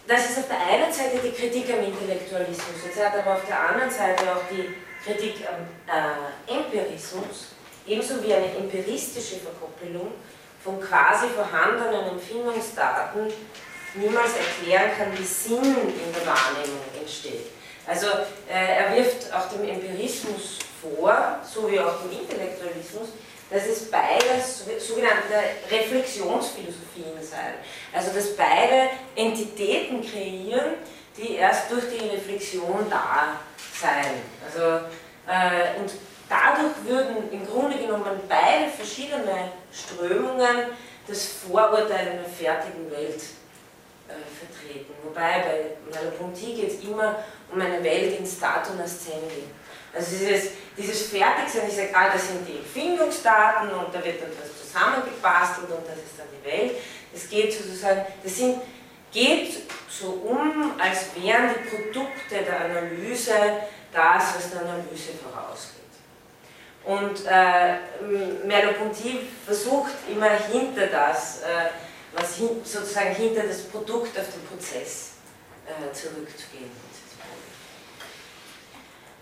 das ist auf der einen Seite die Kritik am Intellektualismus, jetzt hat aber auf der anderen Seite auch die Kritik am äh, Empirismus, ebenso wie eine empiristische Verkoppelung von quasi vorhandenen Empfindungsdaten niemals erklären kann, wie Sinn in der Wahrnehmung entsteht. Also äh, er wirft auch dem Empirismus vor, so wie auch dem Intellektualismus, dass es beides sogenannte Reflexionsphilosophien seien. Also dass beide Entitäten kreieren, die erst durch die Reflexion da sein. Also, äh, und dadurch würden im Grunde genommen beide verschiedene Strömungen das Vorurteil einer fertigen Welt äh, vertreten. Wobei bei Merleau-Ponty geht es immer um eine Welt in Stato nascendi. Also dieses, dieses Fertigsein, ich sage, ah, das sind die Empfindungsdaten und da wird dann was zusammengebastelt und das ist dann die Welt. Es geht sozusagen, das sind, geht so um, als wären die Produkte der Analyse das, was der Analyse vorausgeht. Und äh, Merleau-Ponty versucht immer hinter das, äh, was hin, sozusagen hinter das Produkt auf den Prozess äh, zurückzugehen.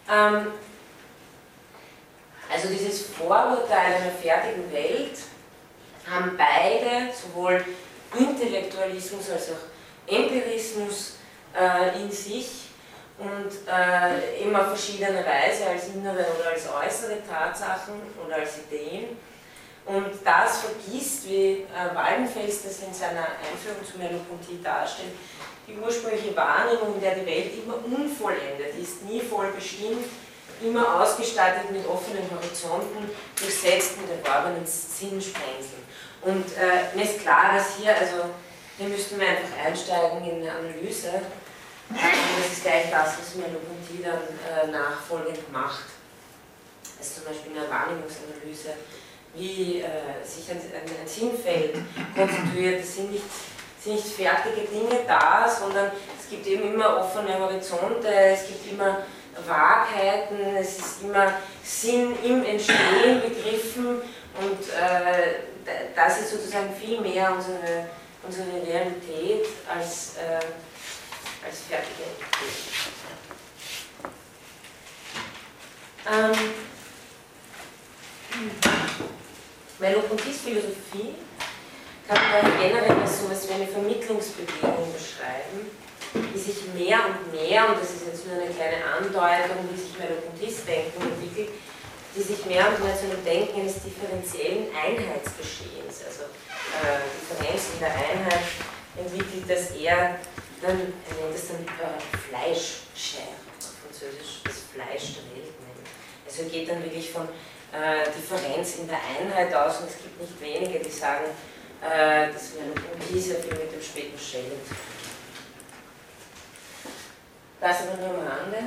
Ähm, also dieses Vorurteil einer fertigen Welt haben beide, sowohl Intellektualismus als auch Empirismus äh, in sich und äh, immer auf verschiedene Weise als innere oder als äußere Tatsachen oder als Ideen. Und das vergisst, wie äh, Wallenfels das in seiner Einführung zu Merleau-Ponty darstellt, die ursprüngliche Wahrnehmung, in der die Welt immer unvollendet ist, nie voll bestimmt, immer ausgestattet mit offenen Horizonten, durchsetzt mit erworbenen Sinnsprengseln. Und äh, mir ist klar, dass hier, also hier müssten wir einfach einsteigen in eine Analyse. Und das ist gleich das, was Merleau-Ponty dann äh, nachfolgend macht. Also zum Beispiel eine Wahrnehmungsanalyse, wie äh, sich ein, ein, ein Sinnfeld konstituiert. Das sind nicht sind nicht fertige Dinge da, sondern es gibt eben immer offene Horizonte, es gibt immer Wahrheiten, es ist immer Sinn im Entstehen begriffen und äh, das ist sozusagen viel mehr unsere, unsere Realität als, äh, als fertige Entität. Ähm, Merleau-Ponty's Philosophie kann man generell so etwas wie eine Vermittlungsbewegung beschreiben, die sich mehr und mehr, und das ist jetzt nur eine kleine Andeutung, wie sich Merleau-Ponty's-Denken entwickelt, die sich mehr und mehr zu einem Denken eines differenziellen Einheitsgeschehens, also äh, Differenz in der Einheit, entwickelt, dass er dann, nennt es dann äh, Fleischschere, auf Französisch das Fleisch der Welt nennt. Also geht dann wirklich von äh, Differenz in der Einheit aus und es gibt nicht wenige, die sagen, äh, das wäre sehr viel mit dem späten Schelling. Das aber nur am Rande.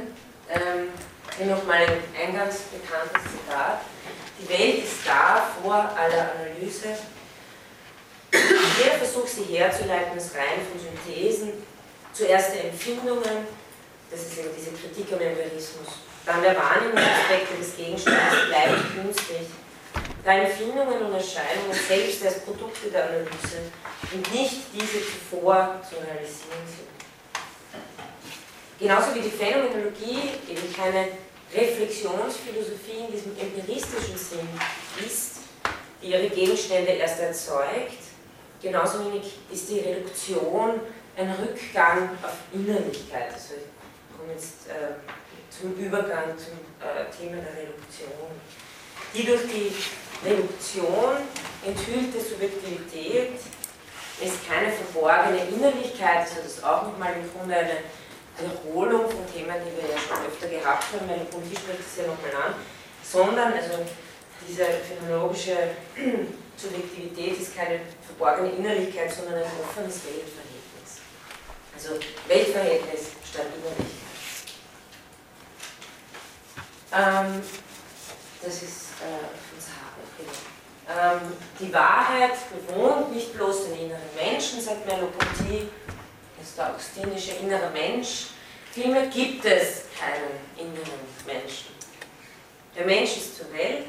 Ähm, hier nochmal ein eingangs bekanntes Zitat. Die Welt ist da vor aller Analyse. Jeder Versuch, sie herzuleiten, ist rein von Synthesen. Zuerst der Empfindungen, das ist eben diese Kritik am Empirismus. Dann der Wahrnehmungsaspekte des Gegenstandes bleibt künstlich da Empfindungen und Erscheinungen selbst als Produkte der Analyse und nicht diese zuvor zu realisieren sind. Genauso wie die Phänomenologie eben keine Reflexionsphilosophie in diesem empiristischen Sinn ist, die ihre Gegenstände erst erzeugt, genauso wenig ist die Reduktion ein Rückgang auf Innerlichkeit. Also ich komme jetzt äh, zum Übergang zum äh, Thema der Reduktion. Die durch die Reduktion, enthüllte Subjektivität ist keine verborgene Innerlichkeit, also das ist auch nochmal im Grunde eine Wiederholung von Themen, die wir ja schon öfter gehabt haben, meine Politik spricht das ja nochmal an, sondern also diese phänomenologische Subjektivität ist keine verborgene Innerlichkeit, sondern ein offenes Weltverhältnis. Also Weltverhältnis statt Innerlichkeit. Ähm, das ist äh, ähm, die Wahrheit bewohnt nicht bloß den inneren Menschen, sagt Merleau-Ponty, das ist der augustinische innere Mensch, vielmehr gibt es keinen inneren Menschen. Der Mensch ist zur Welt,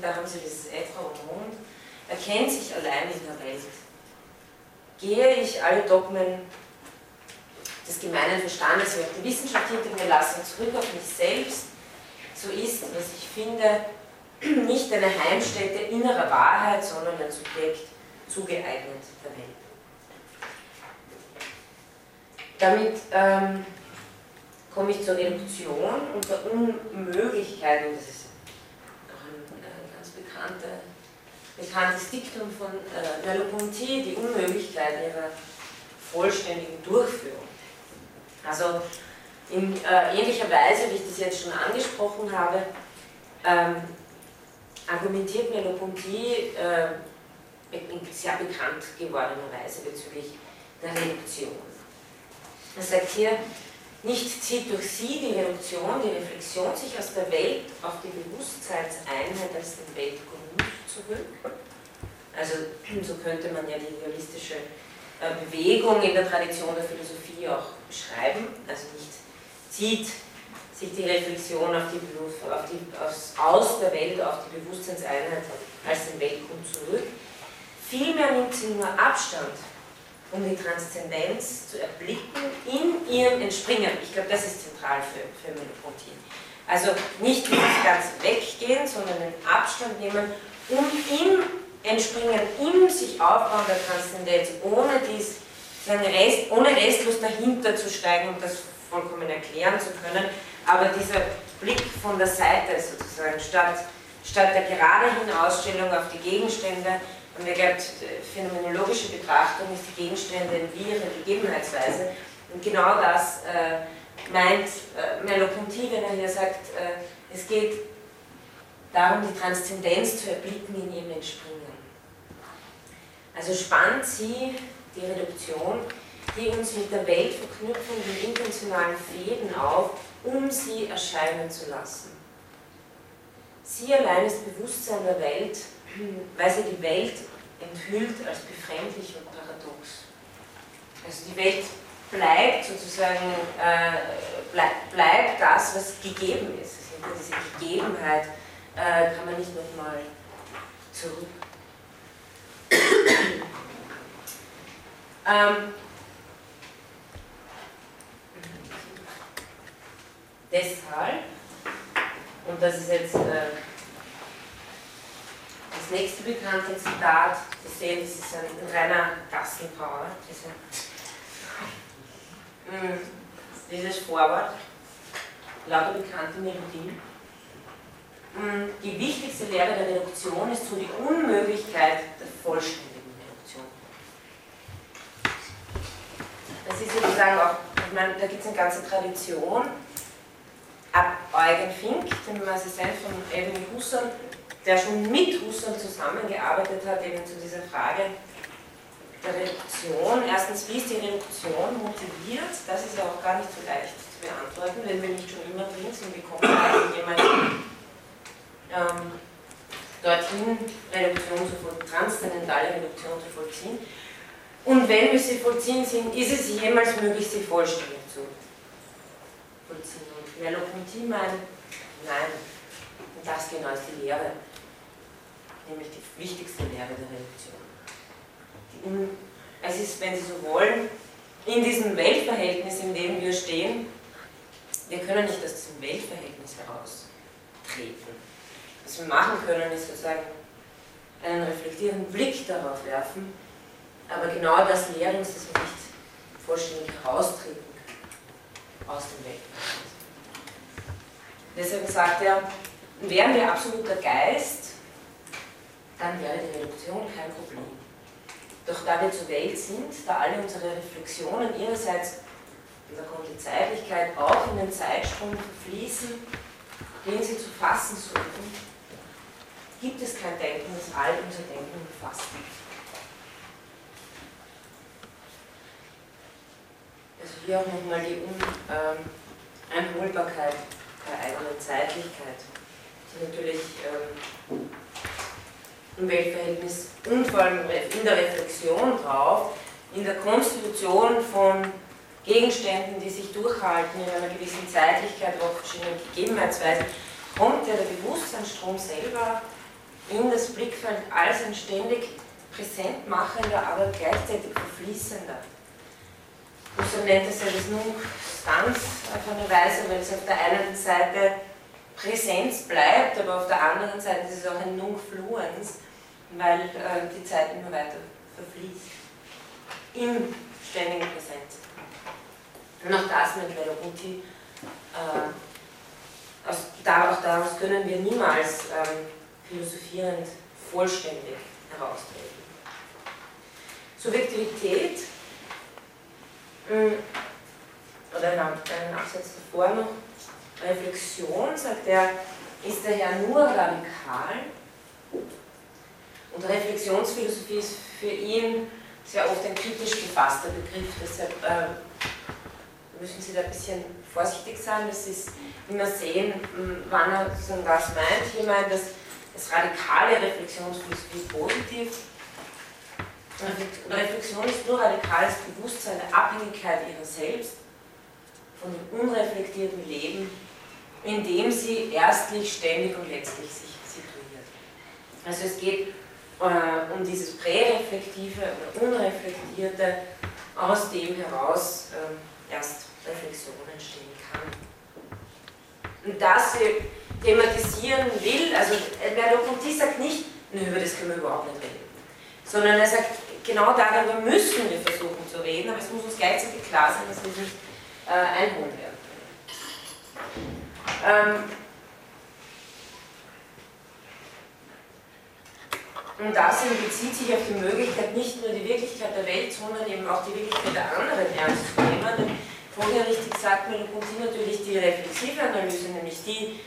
da haben Sie das Äther und Mond, erkennt sich allein in der Welt. Gehe ich alle Dogmen des gemeinen Verstandes, auch die Wissenschaft hinter mir lasse, zurück auf mich selbst, so ist, was ich finde, nicht eine Heimstätte innerer Wahrheit, sondern ein Subjekt zugeeignet der Welt. Damit ähm, komme ich zur Reduktion und der Unmöglichkeit, und das ist auch ein, ein ganz bekannte, bekanntes Diktum von äh, Merleau-Ponty, die Unmöglichkeit ihrer vollständigen Durchführung. Also in äh, ähnlicher Weise, wie ich das jetzt schon angesprochen habe, ähm, argumentiert Merleau-Ponty äh, in sehr bekannt gewordener Weise bezüglich der Reduktion. Er sagt hier, nicht zieht durch sie die Reduktion, die Reflexion sich aus der Welt auf die Bewusstseinseinheit als den Weltgrund zurück. Also so könnte man ja die realistische äh, Bewegung in der Tradition der Philosophie auch beschreiben. Also nicht zieht sich die Reflexion auf die, auf die, aus, aus der Welt auf die Bewusstseinseinheit als den Weltgrund zurück. Vielmehr nimmt sie nur Abstand, um die Transzendenz zu erblicken in ihrem Entspringen. Ich glaube, das ist zentral für, für merleau Also nicht dieses ganz weggehen, sondern den Abstand nehmen, um im Entspringen, im sich aufbauen der Transzendenz, ohne dies, Rest, ohne restlos dahinter zu steigen und das vollkommen erklären zu können, aber dieser Blick von der Seite sozusagen, statt, statt der gerade Hinausstellung auf die Gegenstände, und er glaubt, phänomenologische Betrachtung ist die Gegenstände in ihrer Gegebenheitsweise. Und genau das äh, meint äh, Merleau-Ponty, wenn er hier sagt, äh, es geht darum, die Transzendenz zu erblicken in ihrem Entspringen. Also spannt sie die Reduktion, die uns mit der Welt verknüpfenden intentionalen Fäden auf, um sie erscheinen zu lassen. Sie allein ist Bewusstsein der Welt, weil sie die Welt enthüllt als befremdlich und paradox. Also die Welt bleibt sozusagen, äh, bleib, bleibt das, was gegeben ist. Also diese Gegebenheit äh, kann man nicht nochmal zurück. Ähm, deshalb, und das ist jetzt äh, das nächste bekannte Zitat, Sie sehen, das ist ein reiner Gassenbrauer, diese, hm, dieses Vorwort, lauter bekannte Melodien. Hm, die wichtigste Lehre der Reduktion ist so die Unmöglichkeit der vollständigen Reduktion. Das ist sozusagen auch, ich meine, da gibt es eine ganze Tradition, ab Eugen Fink, dem Assistent von Edwin Husserl, der schon mit Husserl zusammengearbeitet hat, eben zu dieser Frage der Reduktion. Erstens, wie ist die Reduktion motiviert? Das ist ja auch gar nicht so leicht zu beantworten, wenn wir nicht schon immer drin sind, wie kommt man jemand ähm, dorthin, Reduktion zu vollziehen, transzendentale Reduktion zu vollziehen. Und wenn wir sie vollziehen sind, ist es jemals möglich, sie vollständig zu vollziehen. Und Merleau-Ponty meint, nein, und das genau ist die Lehre nämlich die wichtigste Lehre der Reduktion. es ist, wenn Sie so wollen, in diesem Weltverhältnis, in dem wir stehen, wir können nicht aus diesem Weltverhältnis heraustreten. Was wir machen können, ist sozusagen einen reflektierenden Blick darauf werfen, aber genau das lehrt uns, dass wir nicht vollständig heraustreten aus dem Weltverhältnis. Deswegen sagt er, wären wir absoluter Geist, dann wäre die Reduktion kein Problem. Doch da wir zur Welt sind, da alle unsere Reflexionen ihrerseits, und da kommt die Zeitlichkeit, auch in den Zeitstrom verfließen, den sie zu fassen suchen, gibt es kein Denken, das all unser Denken umfasst. Also hier auch nochmal die Uneinholbarkeit ähm, der eigenen Zeitlichkeit, die natürlich ähm, im Weltverhältnis und vor allem in der Reflexion drauf, in der Konstitution von Gegenständen, die sich durchhalten in einer gewissen Zeitlichkeit, auch verschiedenen Gegebenheitsweisen, kommt ja der Bewusstseinsstrom selber in das Blickfeld als ein ständig präsent machender, aber gleichzeitig verfließender. Husserl nennt es ja das Nunc-Stans auf eine Weise, weil es auf der einen Seite Präsenz bleibt, aber auf der anderen Seite ist es auch ein Nunc-Fluens, weil äh, die Zeit immer weiter verfließt. Im ständigen Präsenz. Und auch das mit Merleau-Ponty, äh, auch daraus können wir niemals ähm, philosophierend vollständig heraustreten. Subjektivität oder oder einen Absatz davor noch, Reflexion, sagt er, ist daher nur radikal. Und Reflexionsphilosophie ist für ihn sehr oft ein kritisch gefasster Begriff, deshalb äh, müssen Sie da ein bisschen vorsichtig sein. Das ist immer sehen, wann er was meint. Hier meint das, das radikale Reflexionsphilosophie positiv. Reflexion ist nur radikales Bewusstsein der Abhängigkeit ihrer selbst von dem unreflektierten Leben, in dem sie erstlich, ständig und letztlich sich situiert. Also es geht äh, um dieses präreflektive oder unreflektierte, aus dem heraus äh, erst Reflexion entstehen kann. Und das sie thematisieren will, also Merleau-Ponty sagt nicht, nö, über das können wir überhaupt nicht reden, sondern er sagt, genau darüber müssen wir versuchen zu reden, aber es muss uns gleichzeitig klar sein, dass wir nicht äh, einholen werden. Ähm, und das bezieht sich auf die Möglichkeit, nicht nur die Wirklichkeit der Welt, sondern eben auch die Wirklichkeit der anderen ernst zu nehmen. Denn vorher richtig sagt mir Ponty natürlich die reflexive Analyse, nämlich die,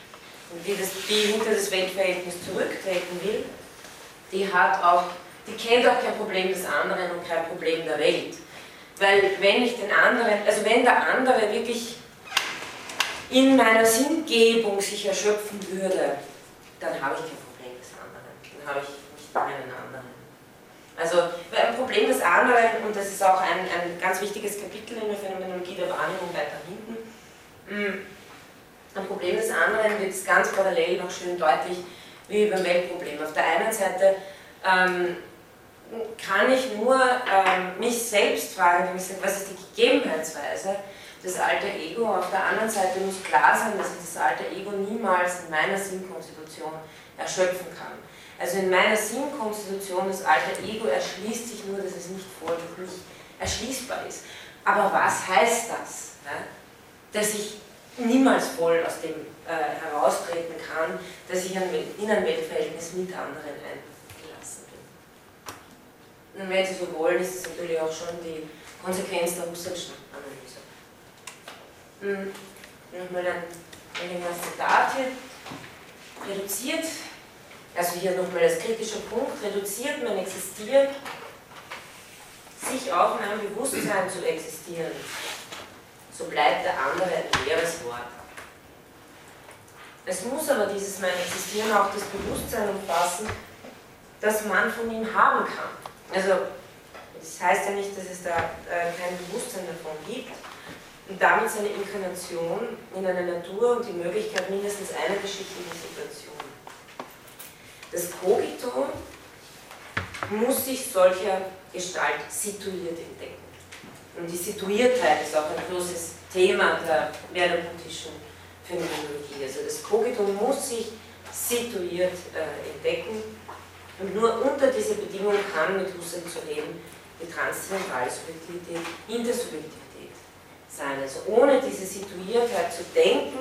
die, das, die hinter das Weltverhältnis zurücktreten will, die hat auch die kennt auch kein Problem des anderen und kein Problem der Welt. Weil wenn ich den anderen, also wenn der andere wirklich in meiner Sinngebung sich erschöpfen würde, dann habe ich kein Problem des anderen. Dann habe ich nicht einen anderen. Also ein Problem des anderen, und das ist auch ein, ein ganz wichtiges Kapitel in der Phänomenologie der Wahrnehmung weiter hinten, mm, ein Problem des anderen wird ganz parallel noch schön deutlich wie beim Weltproblem. Auf der einen Seite ähm, kann ich nur ähm, mich selbst fragen, was ist die Gegebenheitsweise des alter Ego. Auf der anderen Seite muss klar sein, dass ich das alter Ego niemals in meiner Sinnkonstitution erschöpfen kann. Also in meiner Sinnkonstitution das alter Ego erschließt sich nur, dass es nicht durch mich erschließbar ist. Aber was heißt das? Ja? Dass ich niemals voll aus dem äh, heraustreten kann, dass ich in ein Weltverhältnis mit anderen ein und wenn Sie so wollen, ist es natürlich auch schon die Konsequenz der Husserlschen Analyse. Hm. Nochmal ein, längeres Zitat hier. Reduziert, also hier nochmal als kritischer Punkt, reduziert man existiert, sich auf mein Bewusstsein zu existieren, so bleibt der andere ein leeres Wort. Es muss aber dieses mein Existieren auch das Bewusstsein umfassen, das man von ihm haben kann. Also, das heißt ja nicht, dass es da äh, kein Bewusstsein davon gibt. Und damit seine Inkarnation in einer Natur und die Möglichkeit mindestens einer geschichtlichen Situation. Das Cogito muss sich solcher Gestalt situiert entdecken. Und die Situiertheit ist auch ein großes Thema der werderbuddhischen Phänomenologie. Also das Cogito muss sich situiert äh, entdecken und nur unter dieser Bedingung kann mit Husserl zu reden die transzendentale Subjektivität in der Subjektivität sein. Also ohne diese Situiertheit zu denken,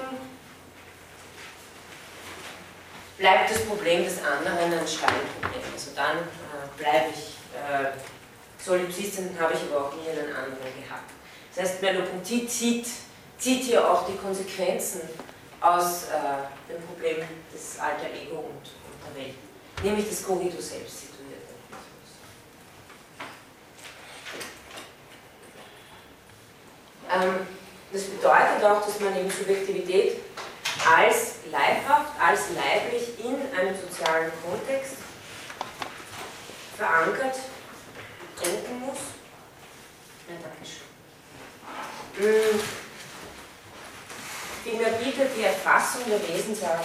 bleibt das Problem des anderen ein Steinproblem. Also dann äh, bleibe ich äh, Solipsistin, habe ich aber auch nie einen anderen gehabt. Das heißt, Merleau-Ponty zieht, zieht hier auch die Konsequenzen aus äh, dem Problem des alter Ego und, und der Welt nämlich das Cogito selbst situiert. Ähm, das bedeutet auch, dass man eben Subjektivität als leibhaft, als leiblich in einem sozialen Kontext verankert denken muss. Ja, danke. Hm. Vielmehr bietet die Erfassung der Wesensart,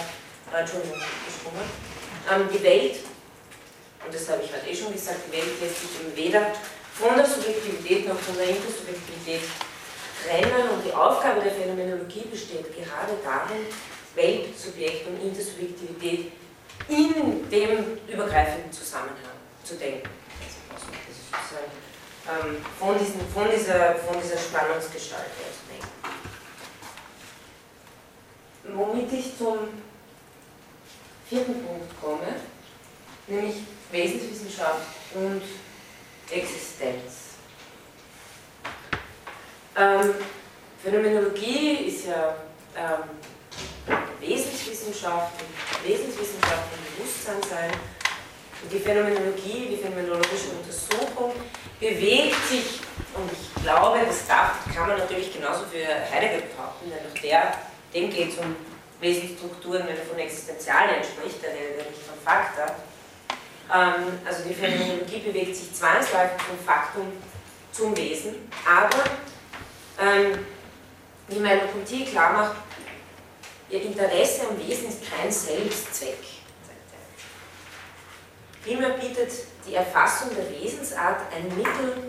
äh, Entschuldigung, gesprungen, die Welt, und das habe ich heute eh schon gesagt, die Welt lässt sich eben weder von der Subjektivität noch von der Intersubjektivität trennen und die Aufgabe der Phänomenologie besteht gerade darin, Welt, Subjekt und Intersubjektivität in dem übergreifenden Zusammenhang zu denken. Also ähm, von, diesen, von, dieser, von dieser Spannungsgestalt her zu denken. Womit ich zum vierten Punkt komme, nämlich Wesenswissenschaft und Existenz. Ähm, Phänomenologie ist ja ähm, Wesenswissenschaft, Wesenswissenschaft und Bewusstsein sein. Und die Phänomenologie, die phänomenologische Untersuchung bewegt sich, und ich glaube, das darf, kann man natürlich genauso für Heidegger behaupten, denn auch der, dem geht es um Wesensstrukturen, wenn er von Existenzialen spricht, der redet ja nicht von Fakta. Ähm, also die Phänomenologie bewegt sich zwangsläufig vom Faktum zum Wesen, aber ähm, wie meine Politik klar macht, ihr Interesse am Wesen ist kein Selbstzweck. Vielmehr bietet die Erfassung der Wesensart ein Mittel,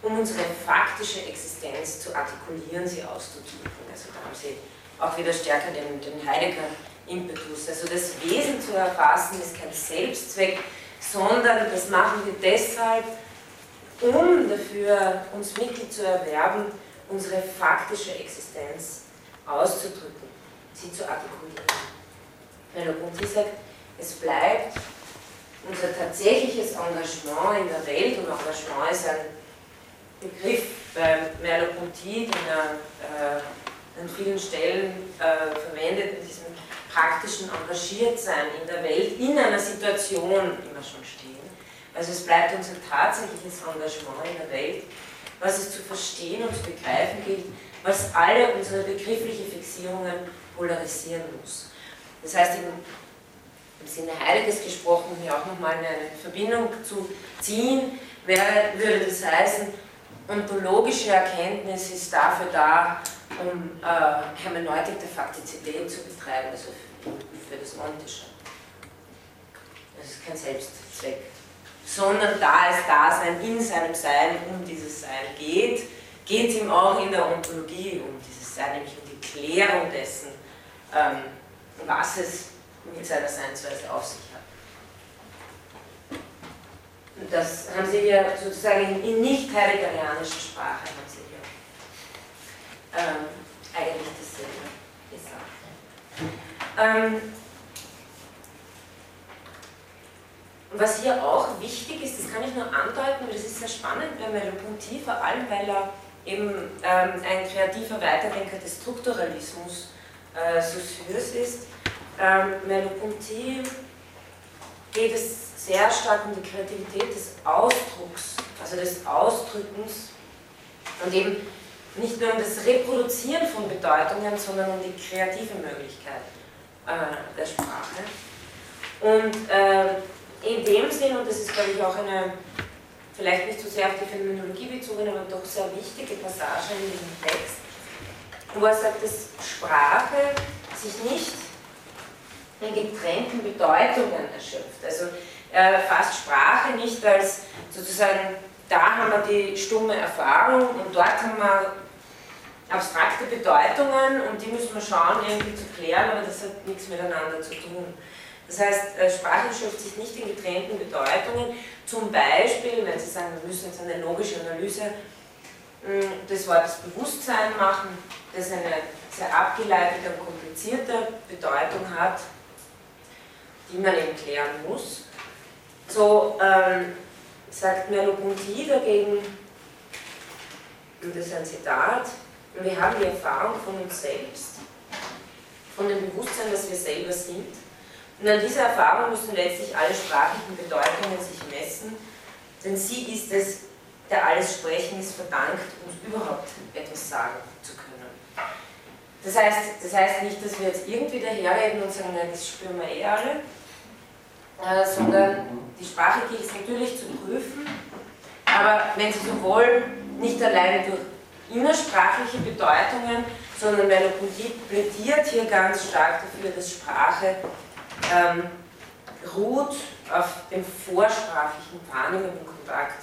um unsere faktische Existenz zu artikulieren, sie auszudrücken. Also da haben Sie auch wieder stärker den, den Heidegger-Impetus. Also das Wesen zu erfassen ist kein Selbstzweck, sondern das machen wir deshalb, um dafür uns Mittel zu erwerben, unsere faktische Existenz auszudrücken, sie zu artikulieren. Merleau-Ponty sagt, es bleibt unser tatsächliches Engagement in der Welt, und Engagement ist ein Begriff bei Merleau-Ponty, den er äh, an vielen Stellen äh, verwendet, in diesem praktischen Engagiertsein in der Welt, in einer Situation immer schon stehen. Also es bleibt unser tatsächliches Engagement in der Welt, was es zu verstehen und zu begreifen gilt, was alle unsere begriflichen Fixierungen polarisieren muss. Das heißt, im, im Sinne Heiliges gesprochen, hier auch nochmal eine Verbindung zu ziehen, wäre, würde das heißen, ontologische Erkenntnis ist dafür da, um äh, Hermeneutik der Faktizität zu betreiben, also für, das Montische. Das ist kein Selbstzweck. Sondern da es Dasein in seinem Sein um dieses Sein geht, geht es ihm auch in der Ontologie um dieses Sein, nämlich um die Klärung dessen, ähm, was es mit seiner Seinsweise auf sich hat. Und das haben Sie hier sozusagen in nicht heideggerianischer Sprache ähm, eigentlich dasselbe gesagt. Ähm, was hier auch wichtig ist, das kann ich nur andeuten, das ist sehr spannend bei Merleau-Ponty, vor allem weil er eben ähm, ein kreativer Weiterdenker des Strukturalismus äh, Saussures ist. Ähm, Merleau-Ponty geht es sehr stark um die Kreativität des Ausdrucks, also des Ausdrückens und eben nicht nur um das Reproduzieren von Bedeutungen, sondern um die kreative Möglichkeit äh, der Sprache. Und äh, in dem Sinn, und das ist glaube ich auch eine vielleicht nicht so sehr auf die Phänomenologie bezogene, aber doch sehr wichtige Passage in diesem Text, wo er sagt, dass Sprache sich nicht in getrennten Bedeutungen erschöpft. Also er fasst Sprache nicht als sozusagen, da haben wir die stumme Erfahrung und dort haben wir abstrakte Bedeutungen und die müssen wir schauen, irgendwie zu klären, aber das hat nichts miteinander zu tun. Das heißt, äh, Sprache schöpft sich nicht in getrennten Bedeutungen. Zum Beispiel, wenn Sie sagen, wir müssen jetzt eine logische Analyse des Wortes Bewusstsein machen, das eine sehr abgeleitete und komplizierte Bedeutung hat, die man eben klären muss. So ähm, sagt Merleau-Ponty dagegen, und das ist ein Zitat, wir haben die Erfahrung von uns selbst, von dem Bewusstsein, dass wir selber sind. Und an dieser Erfahrung müssen letztlich alle sprachlichen Bedeutungen sich messen, denn sie ist es, der alles Sprechen ist verdankt, uns überhaupt etwas sagen zu können. Das heißt, das heißt nicht, dass wir jetzt irgendwie daherreden und sagen, nein, das spüren wir eh alle, äh, sondern die Sprache gilt es natürlich zu prüfen, aber wenn Sie so wollen, nicht alleine durch innersprachliche Bedeutungen, sondern Merleau-Ponty plädiert hier ganz stark dafür, dass Sprache ähm, ruht auf dem vorsprachlichen wahrnehmenden Kontakt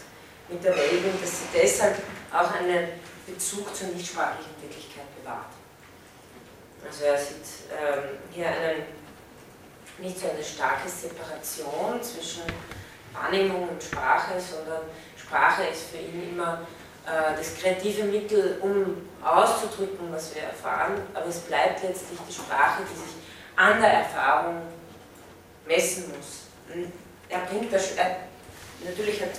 mit der Welt und dass sie deshalb auch einen Bezug zur nichtsprachlichen Wirklichkeit bewahrt. Also er sieht ähm, hier einen, nicht so eine starke Separation zwischen Wahrnehmung und Sprache, sondern Sprache ist für ihn immer das kreative Mittel, um auszudrücken, was wir erfahren, aber es bleibt letztlich die Sprache, die sich an der Erfahrung messen muss. Er bringt das, er, natürlich hat,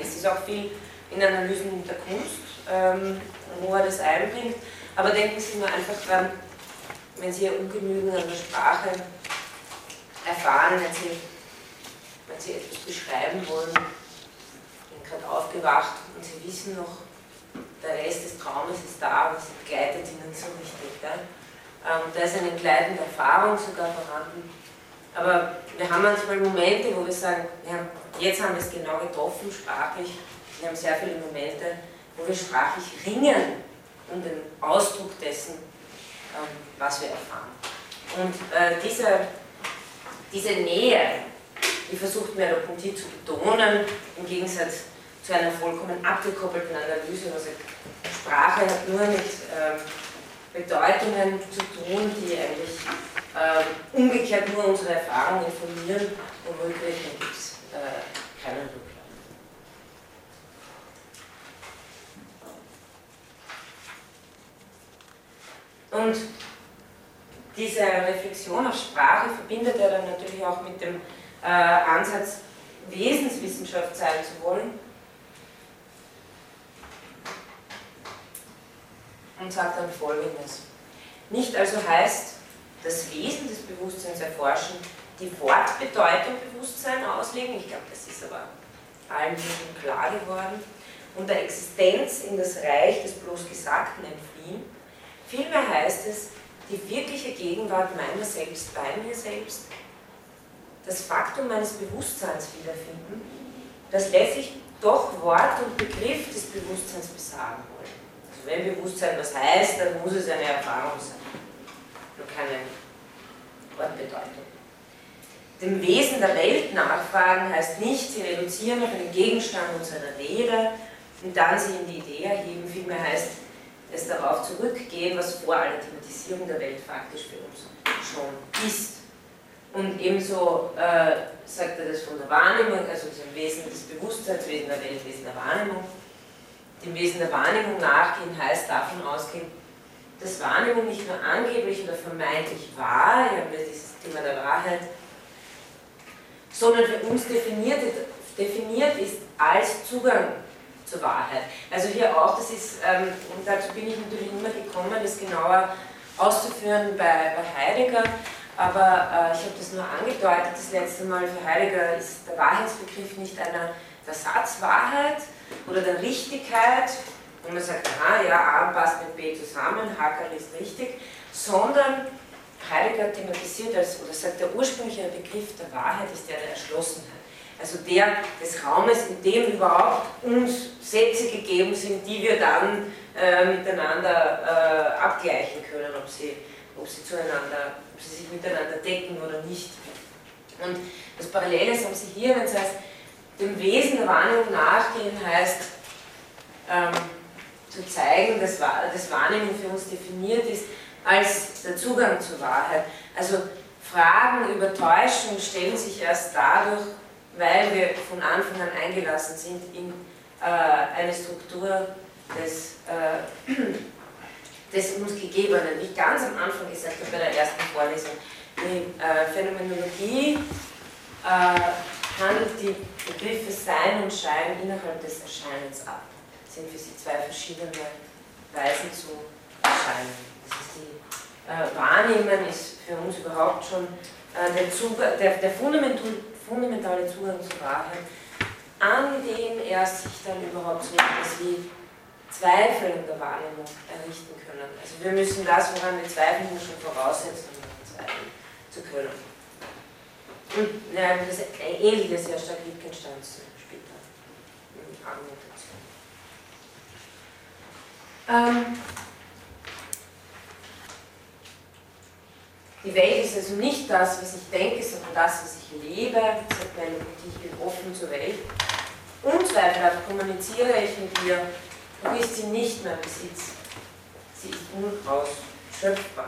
ist es auch viel in Analysen der Kunst, ähm, wo er das einbringt, Aber denken Sie nur einfach dran, wenn Sie Ungenügen an der Sprache erfahren, wenn Sie, wenn Sie etwas beschreiben wollen, sind gerade aufgewacht und Sie wissen noch, der Rest des Traumes ist da, aber sie begleitet Ihnen so richtig. Ja? Ähm, da ist eine begleitende Erfahrung sogar vorhanden. Aber wir haben manchmal Momente, wo wir sagen, ja, jetzt haben wir es genau getroffen, sprachlich. Wir haben sehr viele Momente, wo wir sprachlich ringen um den Ausdruck dessen, ähm, was wir erfahren. Und äh, diese, diese Nähe, die versucht Merleau-Ponty zu betonen, im Gegensatz zu einer vollkommen abgekoppelten Analyse. Also Sprache hat nur mit ähm, Bedeutungen zu tun, die eigentlich ähm, umgekehrt nur unsere Erfahrung informieren und Rückwirkung gibt es äh, keinen Rücklauf. Und diese Reflexion auf Sprache verbindet er dann natürlich auch mit dem äh, Ansatz, Wesenswissenschaft sein zu wollen. Und sagt dann folgendes. Nicht also heißt das Wesen des Bewusstseins erforschen, die Wortbedeutung Bewusstsein auslegen, ich glaube, das ist aber allen schon klar geworden, und der Existenz in das Reich des bloß Gesagten entfliehen, Vielmehr heißt es, die wirkliche Gegenwart meiner selbst bei mir selbst, das Faktum meines Bewusstseins wiederfinden, das letztlich doch Wort und Begriff des Bewusstseins besagen wenn Bewusstsein was heißt, dann muss es eine Erfahrung sein, nur keine Wortbedeutung. Dem Wesen der Welt nachfragen heißt nicht, sie reduzieren auf einen Gegenstand unserer Rede und dann sie in die Idee erheben, vielmehr heißt, es darauf zurückgehen, was vor aller Thematisierung der Welt faktisch für uns schon ist. Und ebenso äh, sagt er das von der Wahrnehmung, also dem Wesen des Bewusstseins, Wesen der Welt, Wesen der Wahrnehmung. Dem Wesen der Wahrnehmung nachgehen heißt davon ausgehen, dass Wahrnehmung nicht nur angeblich oder vermeintlich wahr, hier haben wir dieses Thema der Wahrheit, sondern für uns definiert, definiert ist als Zugang zur Wahrheit. Also hier auch, das ist, ähm, und dazu bin ich natürlich immer gekommen, das genauer auszuführen bei, bei Heidegger, aber äh, ich habe das nur angedeutet das letzte Mal, für Heidegger ist der Wahrheitsbegriff nicht einer Versatzwahrheit oder der Richtigkeit, wo man sagt, aha, ja, A passt mit B zusammen, Hacker ist richtig, sondern Heidegger thematisiert als, oder sagt, der ursprüngliche Begriff der Wahrheit ist der der Erschlossenheit also der des Raumes, in dem überhaupt uns Sätze gegeben sind, die wir dann äh, miteinander äh, abgleichen können, ob sie, ob sie zueinander, ob sie sich miteinander decken oder nicht. Und das Parallele haben Sie hier, wenn es heißt, dem Wesen der Wahrnehmung nachgehen heißt, ähm, zu zeigen, dass, dass Wahrnehmung für uns definiert ist als der Zugang zur Wahrheit. Also Fragen über Täuschung stellen sich erst dadurch, weil wir von Anfang an eingelassen sind in äh, eine Struktur des, äh, des uns Gegebenen. Wie ich ganz am Anfang gesagt habe bei der ersten Vorlesung, die äh, Phänomenologie äh, handelt die Begriffe Sein und Schein innerhalb des Erscheinens ab. Das sind für sie zwei verschiedene Weisen zu erscheinen. Das ist die äh, Wahrnehmen ist für uns überhaupt schon äh, der, Zugang, der, der fundamental fundamentale Zugang zur Wahrheit, an dem erst sich dann überhaupt so etwas wie Zweifel in der Wahrnehmung errichten können. Also wir müssen das, woran wir zweifeln, schon voraussetzen, um zweifeln zu können. Und ja, das ähnelt ja sehr stark Wittgensteins später in Argumentation. Ähm, Die Welt ist also nicht das, was ich denke, sondern das, was ich lebe. Sagt meine Mutter, ich bin offen zur Welt. Unzweifelhaft kommuniziere ich mit ihr, doch ist sie nicht mein Besitz. Sie ist unausschöpfbar.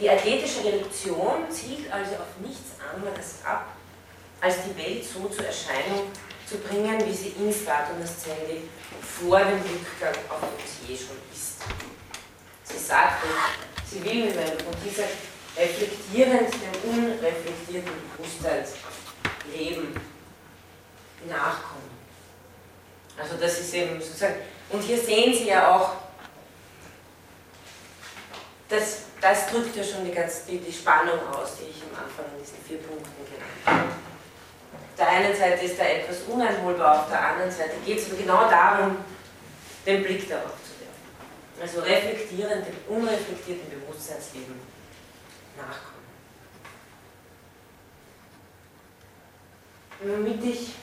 Die athetische Reduktion zielt also auf nichts anderes ab, als die Welt so zur Erscheinung zu bringen, wie sie in Ascendi vor dem Rückgang auf je schon ist. Sie sagt, sie will mit meinem dieser reflektierend dem unreflektierten Bewusstseinsleben nachkommen. Also das ist eben sozusagen, und hier sehen Sie ja auch das, das drückt ja schon die, ganz, die, die Spannung aus, die ich am Anfang in diesen vier Punkten genannt habe. Auf der einen Seite ist da etwas uneinholbar, auf der anderen Seite geht es aber genau darum, den Blick darauf zu werfen. Also reflektieren, dem unreflektierten Bewusstseinsleben nachkommen. Womit ich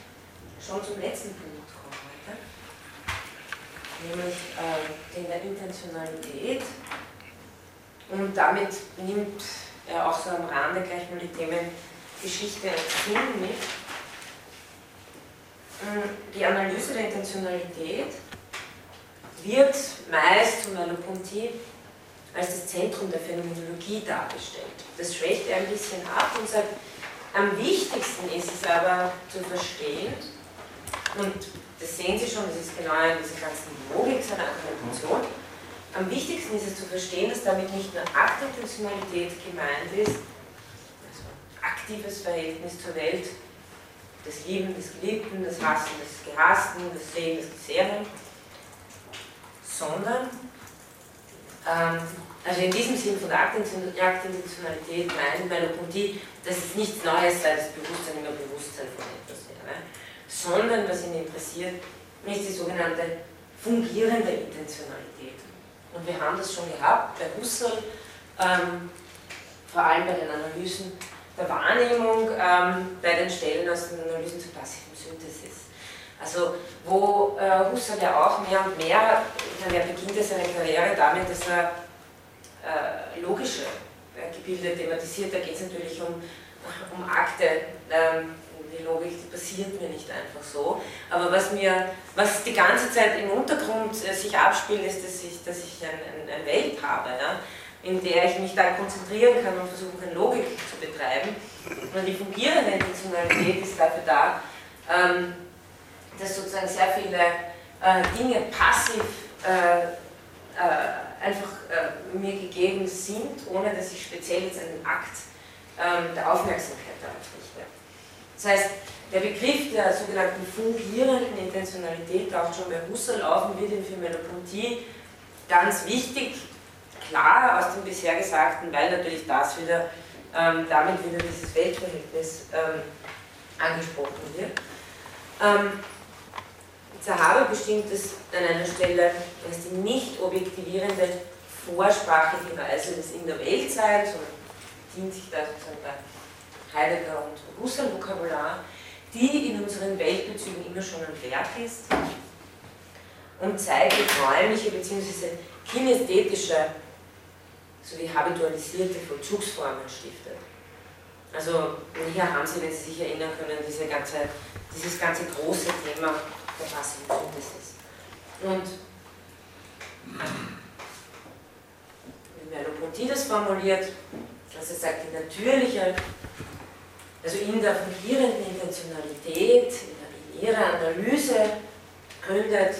schon zum letzten Punkt komme heute, nämlich äh, der Intentionalität. Und damit nimmt er auch so am Rande gleich mal die Themen Geschichte und Sinn mit. Ähm, die Analyse der Intentionalität wird meist von Merleau-Ponty als das Zentrum der Phänomenologie dargestellt. Das schwächt er ein bisschen ab und sagt, am wichtigsten ist es aber zu verstehen, und das sehen Sie schon, das ist genau in dieser ganzen Logik seiner Argumentation, am wichtigsten ist es zu verstehen, dass damit nicht nur Aktintentionalität gemeint ist, also aktives Verhältnis zur Welt, das Lieben des Geliebten, das Hassen des Gehassten, das Sehen des Gesehenen, sondern, ähm, also in diesem Sinn von der Aktintentionalität meint Merleau-Ponty, dass es nichts Neues sei, das Bewusstsein immer Bewusstsein von etwas wäre, sondern was ihn interessiert, ist die sogenannte fungierende Intentionalität. Und wir haben das schon gehabt bei Husserl, ähm, vor allem bei den Analysen der Wahrnehmung, ähm, bei den Stellen aus den Analysen zur passiven Synthesis. Also wo äh, Husserl ja auch mehr und mehr, er beginnt seine Karriere damit, dass er äh, logische äh, Gebilde thematisiert. Da geht es natürlich um, um Akte. Ähm, die Logik die passiert mir nicht einfach so. Aber was mir, was die ganze Zeit im Untergrund äh, sich abspielt, ist, dass ich, dass ich ein, ein, eine Welt habe, ja, in der ich mich dann konzentrieren kann und versuchen kann, Logik zu betreiben. Und die fungierende Intentionalität ist dafür da, ähm, dass sozusagen sehr viele äh, Dinge passiv äh, äh, einfach äh, mir gegeben sind, ohne dass ich speziell jetzt einen Akt ähm, der Aufmerksamkeit darauf richte. Das heißt, der Begriff der sogenannten fungierenden Intentionalität taucht schon bei Husserl auf und wird in für Merleau-Ponty ganz wichtig, klar aus dem bisher Gesagten, weil natürlich das wieder, ähm, damit wieder dieses Weltverhältnis ähm, angesprochen wird. Ähm, Zahabe bestimmt es an einer Stelle als die nicht objektivierende vorsprachliche Weise des In der Weltseins und dient sich da sozusagen bei Heidegger und Husserl-Vokabular, die in unseren Weltbezügen immer schon ein Werk ist und zeitlich räumliche bzw. kinästhetische sowie habitualisierte Vollzugsformen stiftet. Also hier haben Sie, wenn Sie sich erinnern können, diese ganze, dieses ganze große Thema der passiven Synthesis. Und wie Merleau-Ponty das formuliert, also er sagt, die natürliche, also in der fungierenden Intentionalität, in ihrer Analyse gründet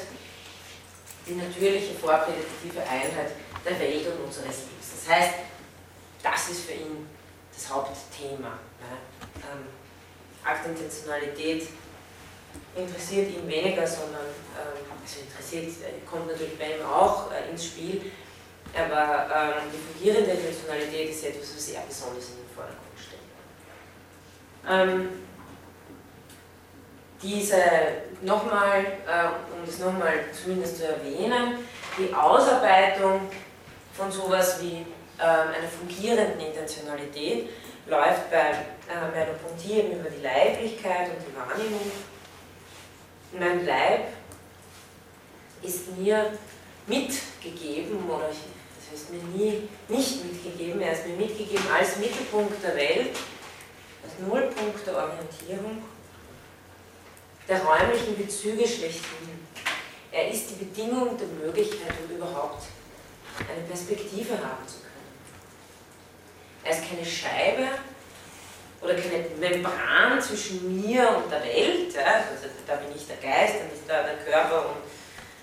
die natürliche vorprädikative Einheit der Welt und unseres Lebens. Das heißt, das ist für ihn das Hauptthema. Ne? Ähm, Aktintentionalität interessiert ihn weniger, sondern ähm, also interessiert, äh, kommt natürlich bei ihm auch äh, ins Spiel, aber ähm, die fungierende Intentionalität ist etwas, was er besonders in den Vordergrund stellt. Ähm, diese nochmal, äh, um das nochmal zumindest zu erwähnen, die Ausarbeitung von sowas wie äh, einer fungierenden Intentionalität läuft bei äh, Merleau-Ponty über die Leiblichkeit und die Wahrnehmung. Mein Leib ist mir mitgegeben, oder das heißt mir nie nicht mitgegeben, er ist mir mitgegeben als Mittelpunkt der Welt, Nullpunkt der Orientierung, der räumlichen Bezüge schlechthin. Er ist die Bedingung der Möglichkeit, um überhaupt eine Perspektive haben zu können. Er ist keine Scheibe, oder keine Membran zwischen mir und der Welt. Also da bin ich der Geist, dann ist da der Körper und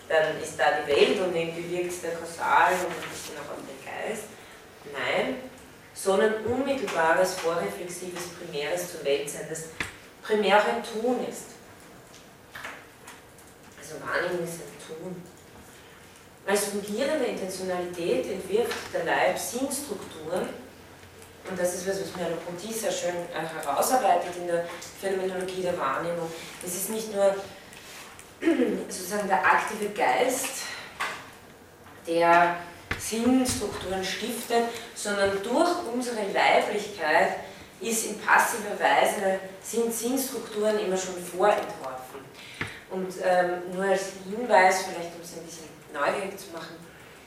dann ist da die Welt und irgendwie wirkt der Kausal und ein bisschen auch auf den Geist. Nein, sondern unmittelbares, vorreflexives, primäres zur Welt sein, das primär auch ein Tun ist. Also Wahrnehmung ist ein Tun. Als fungierende Intentionalität entwirft der Leib Sinnstrukturen, und das ist was, was Merleau-Ponty sehr schön äh, herausarbeitet in der Phänomenologie der Wahrnehmung. Es ist nicht nur sozusagen der aktive Geist, der Sinnstrukturen stiftet, sondern durch unsere Leiblichkeit ist in passiver Weise, sind Sinnstrukturen immer schon vorentworfen. Und ähm, nur als Hinweis, vielleicht um es ein bisschen neugierig zu machen,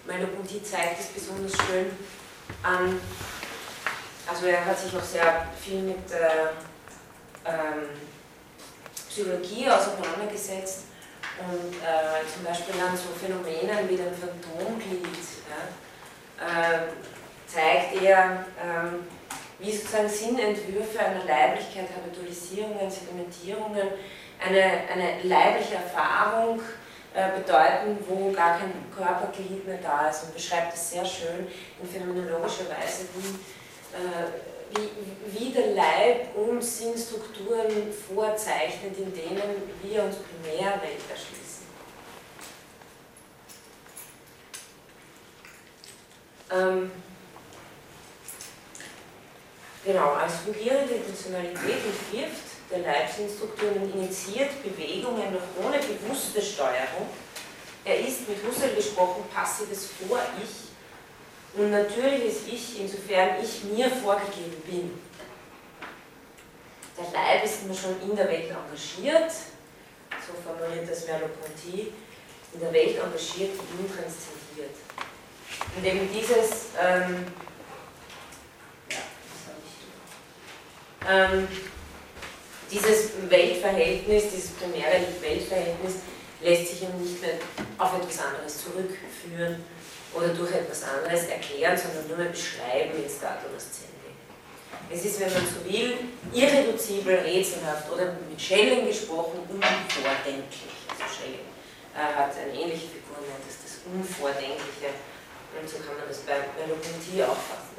Merleau-Ponty zeigt es besonders schön an, also er hat sich auch sehr viel mit äh, ähm, Psychologie auseinandergesetzt und äh, zum Beispiel an so Phänomenen wie dem Phantomglied ja, äh, zeigt er, ähm, wie sozusagen Sinnentwürfe einer Leiblichkeit, Habitualisierungen, Sedimentierungen, eine, eine leibliche Erfahrung äh, bedeuten, wo gar kein Körperglied mehr da ist und beschreibt es sehr schön in phänomenologischer Weise, wie, äh, wie, wie der Leib uns Sinnstrukturen vorzeichnet, in denen wir uns Primärwelt erschließen. Ähm, genau, als fungierende Intentionalität entwirft der Leibsinstrukturen initiiert Bewegungen noch ohne bewusste Steuerung. Er ist mit Husserl gesprochen passives Vor-Ich und natürliches Ich, insofern ich mir vorgegeben bin. Der Leib ist immer schon in der Welt engagiert, so formuliert das Merleau-Ponty, in der Welt engagiert und transzendiert. Und eben dieses, ähm, ja? Ähm, dieses Weltverhältnis, dieses primäre Weltverhältnis lässt sich eben nicht mehr auf etwas anderes zurückführen oder durch etwas anderes erklären, sondern nur mehr beschreiben in Statum Ascendi. Es ist, wenn man so will, irreduzibel, rätselhaft oder mit Schelling gesprochen, unvordenklich. Also Schelling äh, hat eine ähnliche Figur, nennt es das Unvordenkliche und so kann man das bei Merleau-Ponty auch fassen.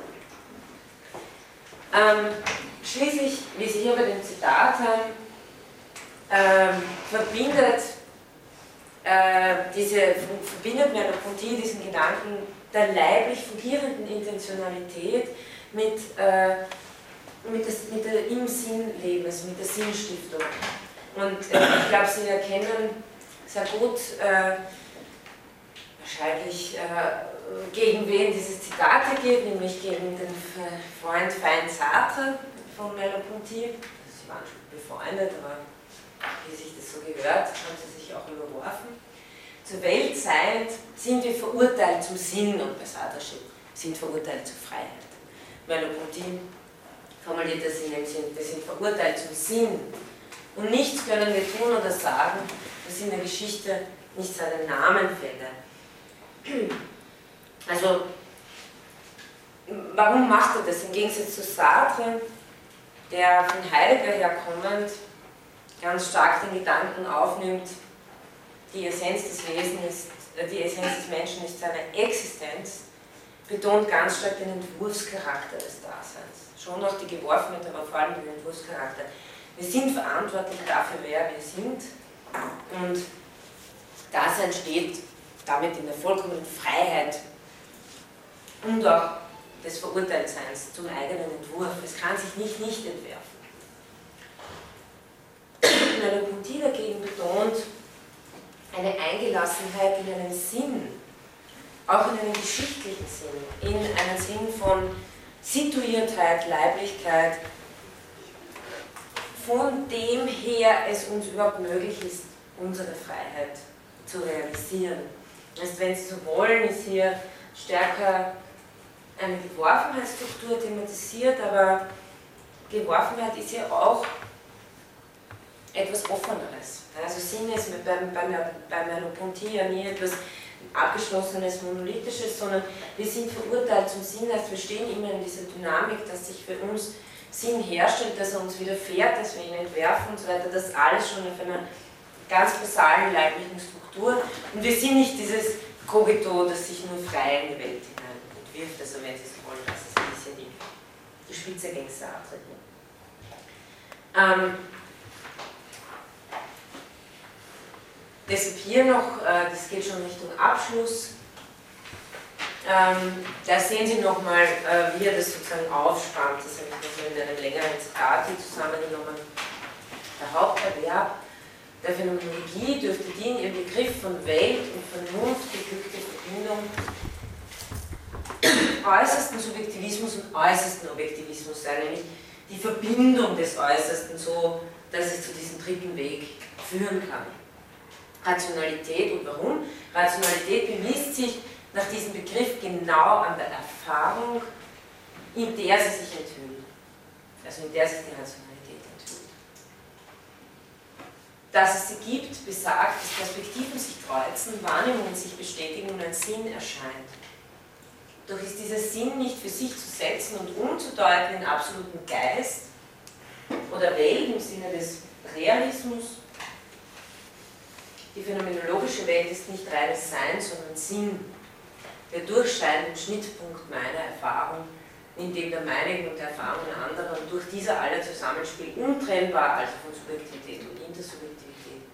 Ähm, schließlich, wie Sie hier bei dem Zitat haben, ähm, verbindet äh, diese, verbindet Merleau-Ponty diesen Gedanken der leiblich fungierenden Intentionalität mit, äh, mit, das, mit der im Sinn Lebens, mit der Sinnstiftung. Und äh, ich glaube, Sie erkennen sehr gut, äh, wahrscheinlich äh, gegen wen dieses Zitat geht, nämlich gegen den Freund Feind Sartre von Merleau-Ponty. Sie waren schon befreundet, aber wie sich das so gehört, haben sie sich auch überworfen. Zur Weltzeit sind wir verurteilt zum Sinn und bei Sartre steht, sind verurteilt zur Freiheit. Merleau-Ponty formuliert das in dem Sinn, wir sind verurteilt zum Sinn. Und nichts können wir tun oder sagen, das in der Geschichte nicht seinen Namen fände. Also, warum macht er das? Im Gegensatz zu Sartre, der von Heidegger herkommend ganz stark den Gedanken aufnimmt, die Essenz des Wesens ist, äh, die Essenz des Menschen ist seine Existenz, betont ganz stark den Entwurfscharakter des Daseins. Schon auch die Geworfenheit, aber vor allem den Entwurfscharakter. Wir sind verantwortlich dafür, wer wir sind und Dasein steht damit in der vollkommenen Freiheit und auch des Verurteiltseins zum eigenen Entwurf. Es kann sich nicht nicht entwerfen. Merleau-Ponty dagegen betont eine Eingelassenheit in einen Sinn, auch in einen geschichtlichen Sinn, in einen Sinn von Situiertheit, Leiblichkeit, von dem her es uns überhaupt möglich ist, unsere Freiheit zu realisieren. Also wenn Sie so wollen, ist hier stärker eine Geworfenheitsstruktur thematisiert, aber Geworfenheit ist ja auch etwas Offeneres. Also Sinn ist bei, bei, bei Merleau-Ponty ja nie etwas abgeschlossenes, monolithisches, sondern wir sind verurteilt zum Sinn, heißt wir stehen immer in dieser Dynamik, dass sich für uns Sinn herstellt, dass er uns widerfährt, dass wir ihn entwerfen und so weiter, das alles schon auf einer ganz basalen leiblichen Struktur. Und wir sind nicht dieses Kogito, das sich nur frei in die Welt wirft, also wenn Sie so wollen, das ist ein bisschen die, die Spitze Gangster ähm, Deshalb hier noch, äh, das geht schon Richtung Abschluss, Ähm, da sehen Sie nochmal, äh, wie er das sozusagen aufspannt. Das habe ich in einem längeren Zitat zusammengenommen. Der Haupterwerb der Phänomenologie dürfte die in ihrem Begriff von Welt und Vernunft geglückte Verbindung äußersten Subjektivismus und äußersten Objektivismus sein, nämlich die Verbindung des Äußersten so, dass es zu diesem dritten Weg führen kann. Rationalität und warum? Rationalität bemisst sich nach diesem Begriff genau an der Erfahrung, in der sie sich enthüllt. Also in der sich die Rationalität enthüllt. Dass es sie gibt, besagt, dass Perspektiven sich kreuzen, Wahrnehmungen sich bestätigen und ein Sinn erscheint. Doch ist dieser Sinn nicht für sich zu setzen und umzudeuten in absoluten Geist oder Welt im Sinne des Realismus. Die phänomenologische Welt ist nicht reines Sein, sondern Sinn, der durchscheinende Schnittpunkt meiner Erfahrung, in dem der meinigen und der Erfahrung anderer und durch dieser aller Zusammenspiel untrennbar, also von Subjektivität und Intersubjektivität,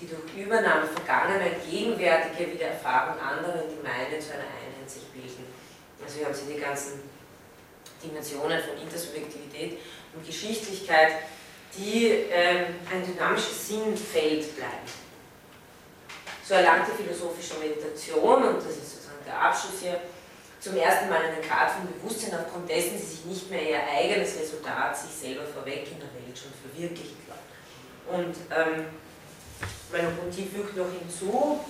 die durch Übernahme vergangener, gegenwärtiger wie der Erfahrung anderer die meine zu einer Einheit sich bilden. Also hier haben Sie die ganzen Dimensionen von Intersubjektivität und Geschichtlichkeit, die ähm, ein dynamisches Sinnfeld bleiben. So erlangte philosophische Meditation, und das ist sozusagen der Abschluss hier, zum ersten Mal einen Grad von Bewusstsein, aufgrund dessen sie sich nicht mehr ihr eigenes Resultat, sich selber vorweg in der Welt schon verwirklicht war. Und ähm, Merleau-Ponty fügt noch hinzu,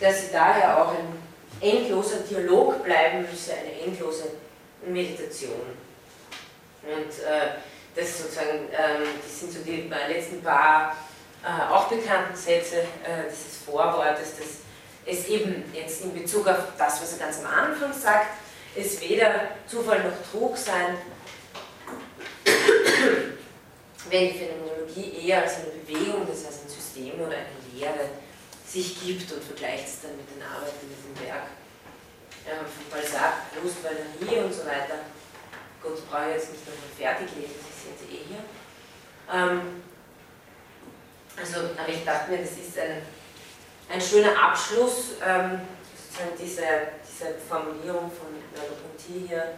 dass sie daher auch ein endloser Dialog bleiben müsse, eine endlose Meditation. Und äh, das sozusagen, ähm, das sind so die letzten paar äh, auch bekannten Sätze äh, dieses Vorwortes, dass es eben jetzt in Bezug auf das, was er ganz am Anfang sagt, es weder Zufall noch Trug sein, wenn die Phänomenologie eher als eine Bewegung, das heißt ein System oder eine Lehre, sich gibt und vergleicht es dann mit den Arbeiten mit dem Werk äh, von Balzac, Proust, Valéry und so weiter. Gott, ich brauche jetzt nicht nochmal fertig lesen, das sehen Sie eh hier. Ähm, also, aber ich dachte mir, das ist ein, ein schöner Abschluss, ähm, sozusagen diese, diese Formulierung von Merleau-Ponty hier,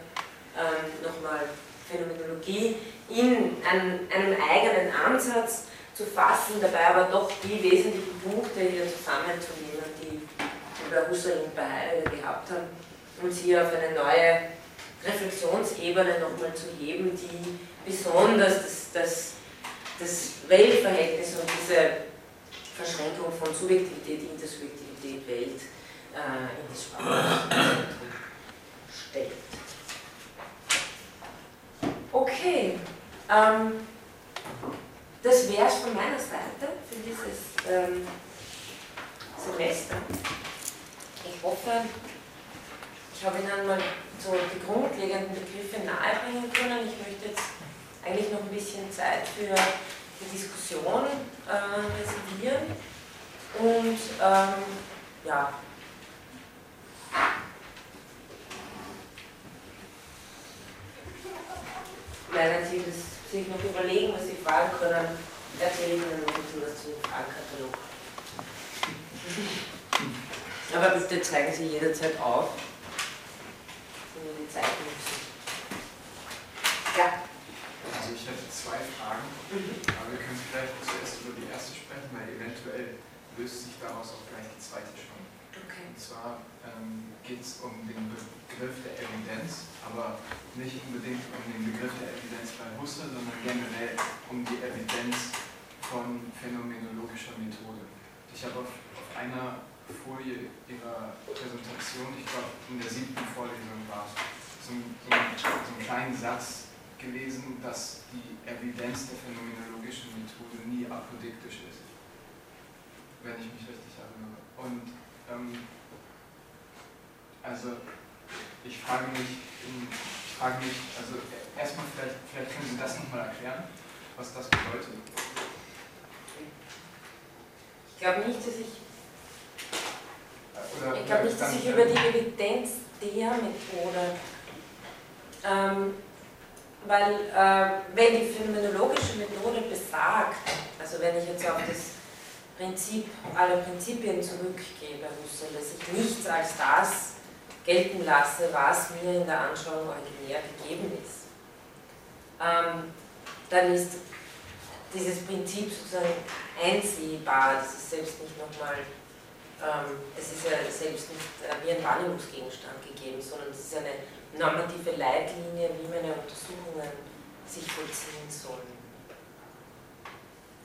ähm, nochmal Phänomenologie in einem, einem eigenen Ansatz zu fassen, dabei aber doch die wesentlichen Punkte hier zusammenzunehmen, die bei Husserl und bei Heidegger gehabt haben, und sie auf eine neue Reflexionsebene nochmal zu heben, die besonders das, das, das Weltverhältnis und diese Verschränkung von Subjektivität, Intersubjektivität, Welt äh, in das Spannungszentrum stellt. Okay. Ähm, das wäre es von meiner Seite für dieses ähm, Semester. Ich hoffe, ich habe Ihnen mal so die grundlegenden Begriffe nahebringen können. Ich möchte jetzt eigentlich noch ein bisschen Zeit für die Diskussion äh, reservieren. Und ähm, ja, Leider Sie das sich noch überlegen, was Sie fragen können, erzähle ich Ihnen noch ein bisschen was zu dem Fragenkatalog. Aber bitte zeigen Sie jederzeit auf, wenn Sie die Zeit nutzen. Ja. Also ich hätte zwei Fragen, mhm. aber wir können vielleicht zuerst über die erste sprechen, weil eventuell löst sich daraus auch gleich die zweite schon. Zwar ähm, geht es um den Begriff der Evidenz, aber nicht unbedingt um den Begriff der Evidenz bei Husserl, sondern generell um die Evidenz von phänomenologischer Methode. Ich habe auf, auf einer Folie Ihrer Präsentation, ich glaube in der siebten Vorlesung war so, so einen kleinen Satz gelesen, dass die Evidenz der phänomenologischen Methode nie apodiktisch ist, wenn ich mich richtig erinnere. Und ähm, also ich frage mich, ich frage mich, also erstmal vielleicht, vielleicht können Sie das nochmal erklären, was das bedeutet. Ich glaube nicht, dass ich oder ich glaube nicht, dass ich über die Evidenz der Methode, ähm, weil äh, wenn die phänomenologische Methode besagt, also wenn ich jetzt auf das Prinzip aller Prinzipien zurückgehe bei Husserl, dass ich nichts als das gelten lasse, was mir in der Anschauung originär gegeben ist, ähm, dann ist dieses Prinzip sozusagen einsehbar, das ist selbst nicht nochmal, ähm, es ist ja selbst nicht äh, wie ein Wahrnehmungsgegenstand gegeben, sondern es ist eine normative Leitlinie, wie meine Untersuchungen sich vollziehen sollen.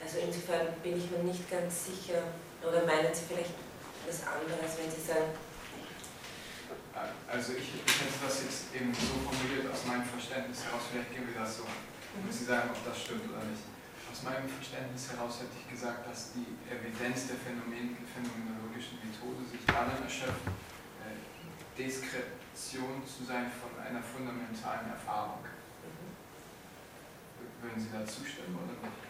Also insofern bin ich mir nicht ganz sicher, oder meinen Sie vielleicht was anderes, wenn Sie sagen, also ich, ich hätte das jetzt eben so formuliert aus meinem Verständnis heraus, vielleicht gehen wir das so. Mhm. Sie sagen, ob das stimmt oder nicht. Aus meinem Verständnis heraus hätte ich gesagt, dass die Evidenz der Phänomen, phänomenologischen Methode sich darin erschöpft, äh, Diskretion zu sein von einer fundamentalen Erfahrung. Mhm. Würden Sie da zustimmen oder nicht?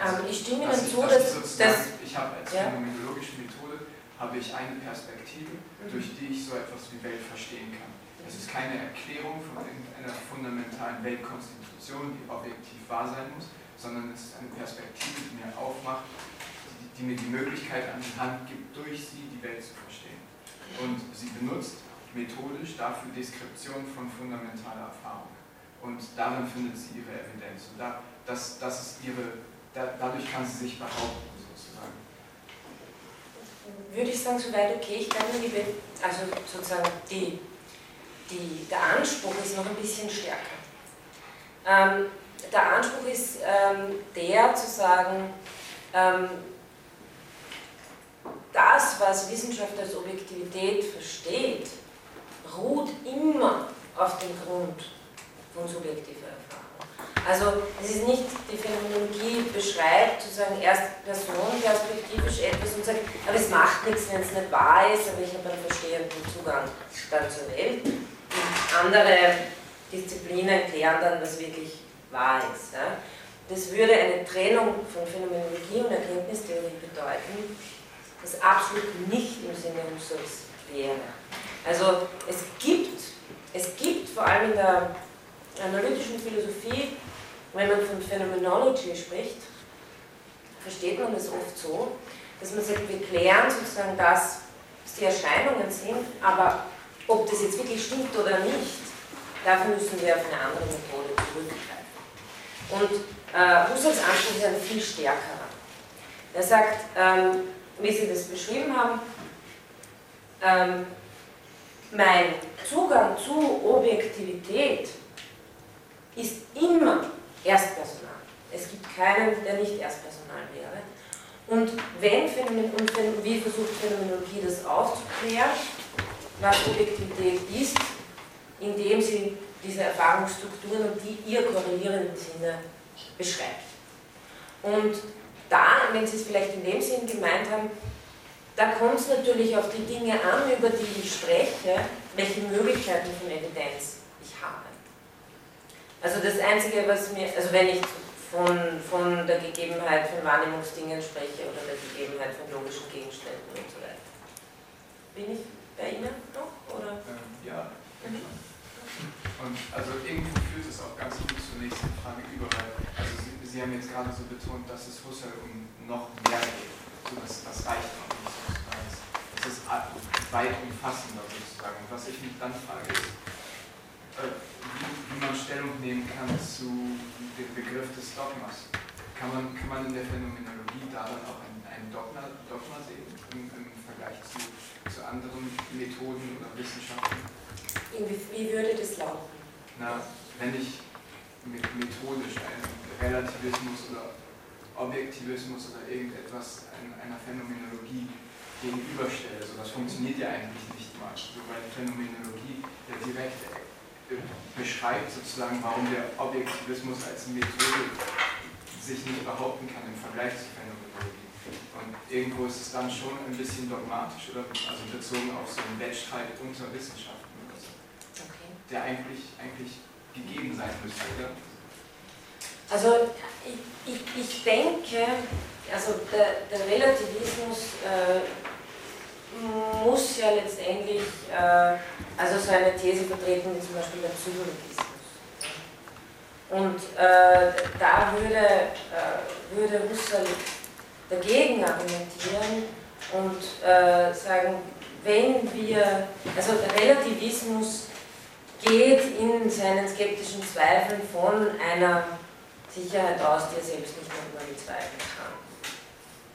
Also, ich stimme Ihnen zu, dass, dass, dass ich habe als ja. phänomenologische Methode habe ich eine Perspektive, mhm. durch die ich so etwas wie Welt verstehen kann. Es ist keine Erklärung von einer fundamentalen Weltkonstitution, die objektiv wahr sein muss, sondern es ist eine Perspektive, die mir aufmacht, die, die mir die Möglichkeit an die Hand gibt, durch sie die Welt zu verstehen. Und sie benutzt methodisch dafür Deskription von fundamentaler Erfahrung. Und darin findet sie ihre Evidenz. Und da, das, das ist ihre, da, dadurch kann sie sich behaupten würde ich sagen, soweit okay. Ich glaube, also sozusagen die, die, der Anspruch ist noch ein bisschen stärker. Ähm, der Anspruch ist ähm, der zu sagen, ähm, das, was Wissenschaft als Objektivität versteht, ruht immer auf dem Grund von subjektiver also es ist nicht, die Phänomenologie beschreibt sozusagen erst Person perspektivisch etwas und sagt, aber es macht nichts, wenn es nicht wahr ist, aber ich habe einen verstehenden Zugang dann zur Welt. Und andere Disziplinen erklären dann, was wirklich wahr ist. Ja. Das würde eine Trennung von Phänomenologie und Erkenntnistheorie bedeuten, das absolut nicht im Sinne Husserls wäre. Also es gibt, es gibt vor allem in der analytischen Philosophie wenn man von Phenomenology spricht, versteht man das oft so, dass man sagt, wir klären sozusagen das, was die Erscheinungen sind, aber ob das jetzt wirklich stimmt oder nicht, dafür müssen wir auf eine andere Methode zurückgreifen. Und äh, Husserls Anspruch ist ein viel stärkerer. Er sagt, ähm, wie Sie das beschrieben haben, ähm, mein Zugang zu Objektivität ist immer Erstpersonal. Es gibt keinen, der nicht Erstpersonal wäre. Und, wenn und wie versucht Phänomenologie das aufzuklären, was Objektivität ist, indem sie diese Erfahrungsstrukturen und die ihr korrelierenden Sinne beschreibt. Und da, wenn Sie es vielleicht in dem Sinn gemeint haben, da kommt es natürlich auf die Dinge an, über die ich spreche, welche Möglichkeiten von Evidenz also das Einzige, was mir, also wenn ich von, von der Gegebenheit von Wahrnehmungsdingen spreche oder der Gegebenheit von logischen Gegenständen und so weiter. Bin ich bei Ihnen noch? Oder? Ähm, ja. Mhm. Und also irgendwo führt es auch ganz gut zur nächsten Frage über, weil also Sie, Sie haben jetzt gerade so betont, dass es Husserl um noch mehr geht. So, das, das reicht noch nicht. Es ist weit umfassender sozusagen. Und was ich mich dann frage ist, wie man Stellung nehmen kann zu dem Begriff des Dogmas. Kann man, kann man in der Phänomenologie darin auch ein, ein Dogma, Dogma sehen im, im Vergleich zu, zu anderen Methoden oder Wissenschaften? Wie, würde das lauten? Na, wenn ich methodisch einen Relativismus oder Objektivismus oder irgendetwas einer Phänomenologie gegenüberstelle, so das funktioniert ja eigentlich nicht mal, so, weil Phänomenologie ja direkt beschreibt sozusagen, warum der Objektivismus als Methode sich nicht behaupten kann im Vergleich zur Phänomenologie. Und irgendwo ist es dann schon ein bisschen dogmatisch, oder? Also bezogen auf so einen Wettstreit unter Wissenschaften oder so. Okay. Der eigentlich, eigentlich gegeben sein müsste, oder? Also ich, ich, ich denke, also der, der Relativismus äh, muss ja letztendlich äh, also so eine These vertreten wie zum Beispiel der Psychologismus. Und äh, da würde, äh, würde Husserl dagegen argumentieren und äh, sagen, wenn wir, also der Relativismus geht in seinen skeptischen Zweifeln von einer Sicherheit aus, die er selbst nicht nochmal bezweifeln kann.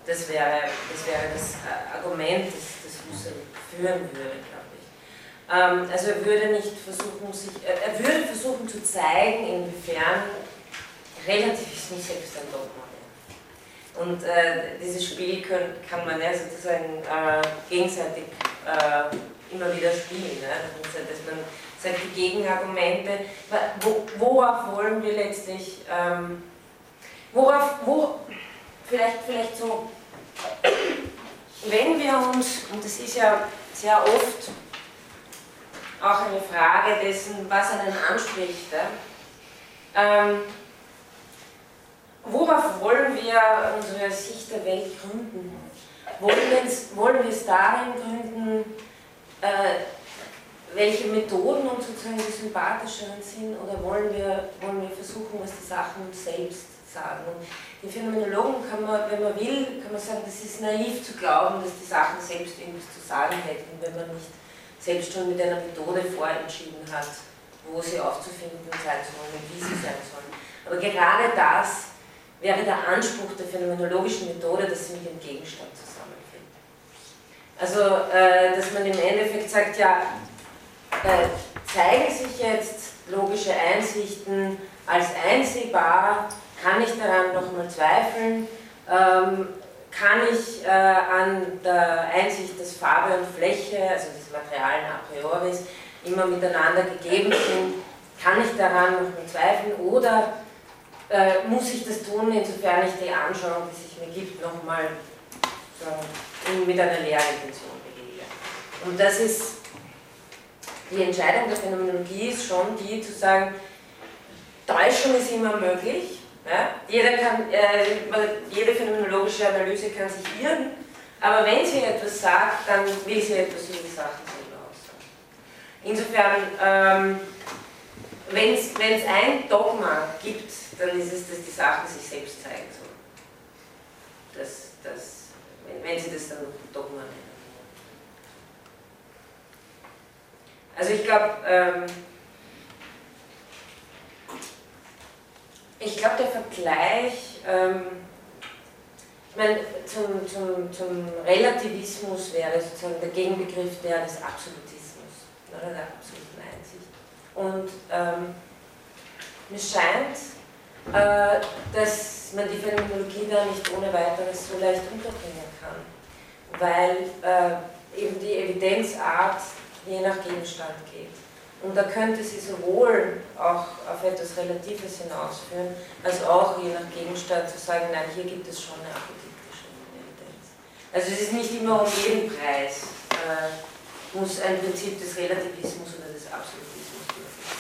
Das wäre das, wäre das äh, Argument, das, Husserl führen würde, glaube ich. Ähm, also er würde nicht versuchen, sich, er würde versuchen zu zeigen, inwiefern Relativismus selbst ein Dogma wäre. Und äh, dieses Spiel können, kann man ja sozusagen äh, gegenseitig äh, immer wieder spielen. Ne? Dass man sagt, die Gegenargumente, wo, worauf wollen wir letztlich, ähm, worauf, wo, vielleicht, vielleicht so, wenn wir uns, und das ist ja sehr oft auch eine Frage dessen, was einen anspricht, ähm, worauf wollen wir unsere Sicht der Welt gründen? Wollen wir es, darin gründen, äh, welche Methoden uns sozusagen die sympathischeren sind oder wollen wir, wollen wir versuchen, was die Sachen uns selbst sagen. Und die Phänomenologen kann man, wenn man will, kann man sagen, das ist naiv zu glauben, dass die Sachen selbst irgendwas zu sagen hätten, wenn man nicht selbst schon mit einer Methode vorentschieden hat, wo sie aufzufinden sein sollen und wie sie sein sollen. Aber gerade das wäre der Anspruch der phänomenologischen Methode, dass sie mit dem Gegenstand zusammenfindet. Also, äh, dass man im Endeffekt sagt, ja, äh, zeigen sich jetzt logische Einsichten als einsehbar, kann ich daran nochmal zweifeln, ähm, kann ich äh, an der Einsicht, dass Farbe und Fläche, also des Materialen a priori, immer miteinander gegeben sind, kann ich daran nochmal zweifeln oder äh, muss ich das tun, insofern ich die Anschauung, die sich mir gibt, nochmal so, mit einer Lehrintention begehe. Und das ist die Entscheidung der Phänomenologie ist schon die zu sagen, Täuschung ist immer möglich. Ja? Jeder kann, äh, jede phänomenologische Analyse kann sich irren, aber wenn sie etwas sagt, dann will sie etwas über die Sachen selber aussagen. Insofern, ähm, wenn es ein Dogma gibt, dann ist es, dass die Sachen sich selbst zeigen sollen. Das, das, wenn, wenn sie das dann Dogma nennen. Also ich glaube, ähm, ich glaube, der Vergleich, ähm, ich meine, zum, zum, zum Relativismus wäre sozusagen der Gegenbegriff der des Absolutismus, oder der absoluten Einsicht. Und ähm, mir scheint, äh, dass man die Phänomenologie da nicht ohne weiteres so leicht unterbringen kann, weil äh, eben die Evidenzart je nach Gegenstand geht. Und da könnte sie sowohl auch auf etwas Relatives hinausführen, als auch je nach Gegenstand zu sagen, nein, hier gibt es schon eine apodiktische Evidenz. Also es ist nicht immer um jeden Preis, äh, muss ein Prinzip des Relativismus oder des Absolutismus werden.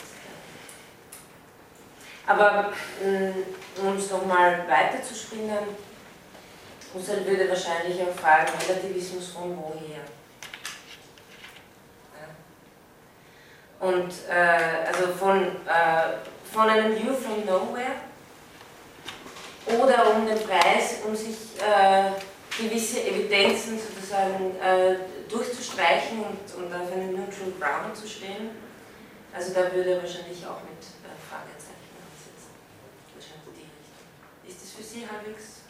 Aber mm, um es nochmal weiter zu spinnen, Husserl würde wahrscheinlich auch fragen, Relativismus von woher? Und äh, also von, äh, von einem View from Nowhere oder um den Preis, um sich äh, gewisse Evidenzen sozusagen äh, durchzustreichen und, und auf einen Neutral Ground zu stehen. Also da würde er wahrscheinlich auch mit äh, Fragezeichen ansetzen. Wahrscheinlich die Richtung. Ist das für Sie halbwegs?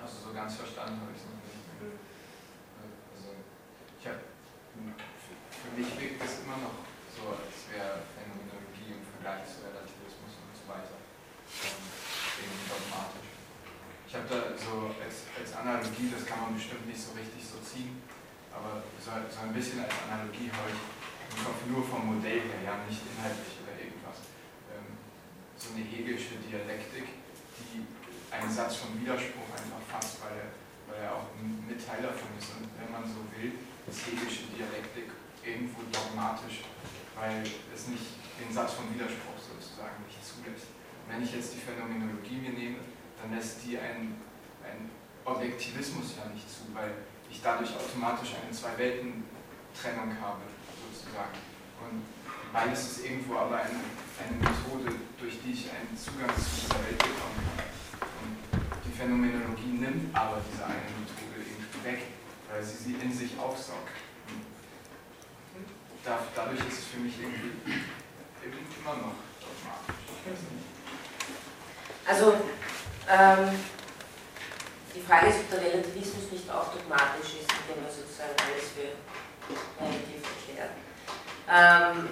Also so ganz verstanden habe ich es noch nicht. Mhm. Also ich habe für mich wirkt es immer noch so, als wäre Phänomenologie im Vergleich zu Relativismus und so weiter ähm, irgendwie dogmatisch. Ich habe da so als, als Analogie, das kann man bestimmt nicht so richtig so ziehen, aber so, so ein bisschen als Analogie habe ich im Kopf nur vom Modell her, ja, nicht inhaltlich oder irgendwas. Ähm, so eine Hegelsche Dialektik, die einen Satz von Widerspruch einfach fasst, weil er, weil er auch ein Mitteil davon ist. Und wenn man so will, ist Hegelsche Dialektik irgendwo dogmatisch weil es nicht den Satz von Widerspruch sozusagen nicht zulässt. Wenn ich jetzt die Phänomenologie mir nehme, dann lässt die einen, einen Objektivismus ja nicht zu, weil ich dadurch automatisch eine Zwei-Welten-Trennung habe, sozusagen. Und beides ist irgendwo aber eine, eine Methode, durch die ich einen Zugang zu dieser Welt bekommen kann. Und die Phänomenologie nimmt aber diese eine Methode irgendwie weg, weil sie sie in sich aufsaugt. Dadurch ist es für mich irgendwie, irgendwie immer noch dogmatisch. Also, ähm, die Frage ist, ob der Relativismus nicht auch dogmatisch ist, indem er sozusagen alles für relativ erklärt. Ähm,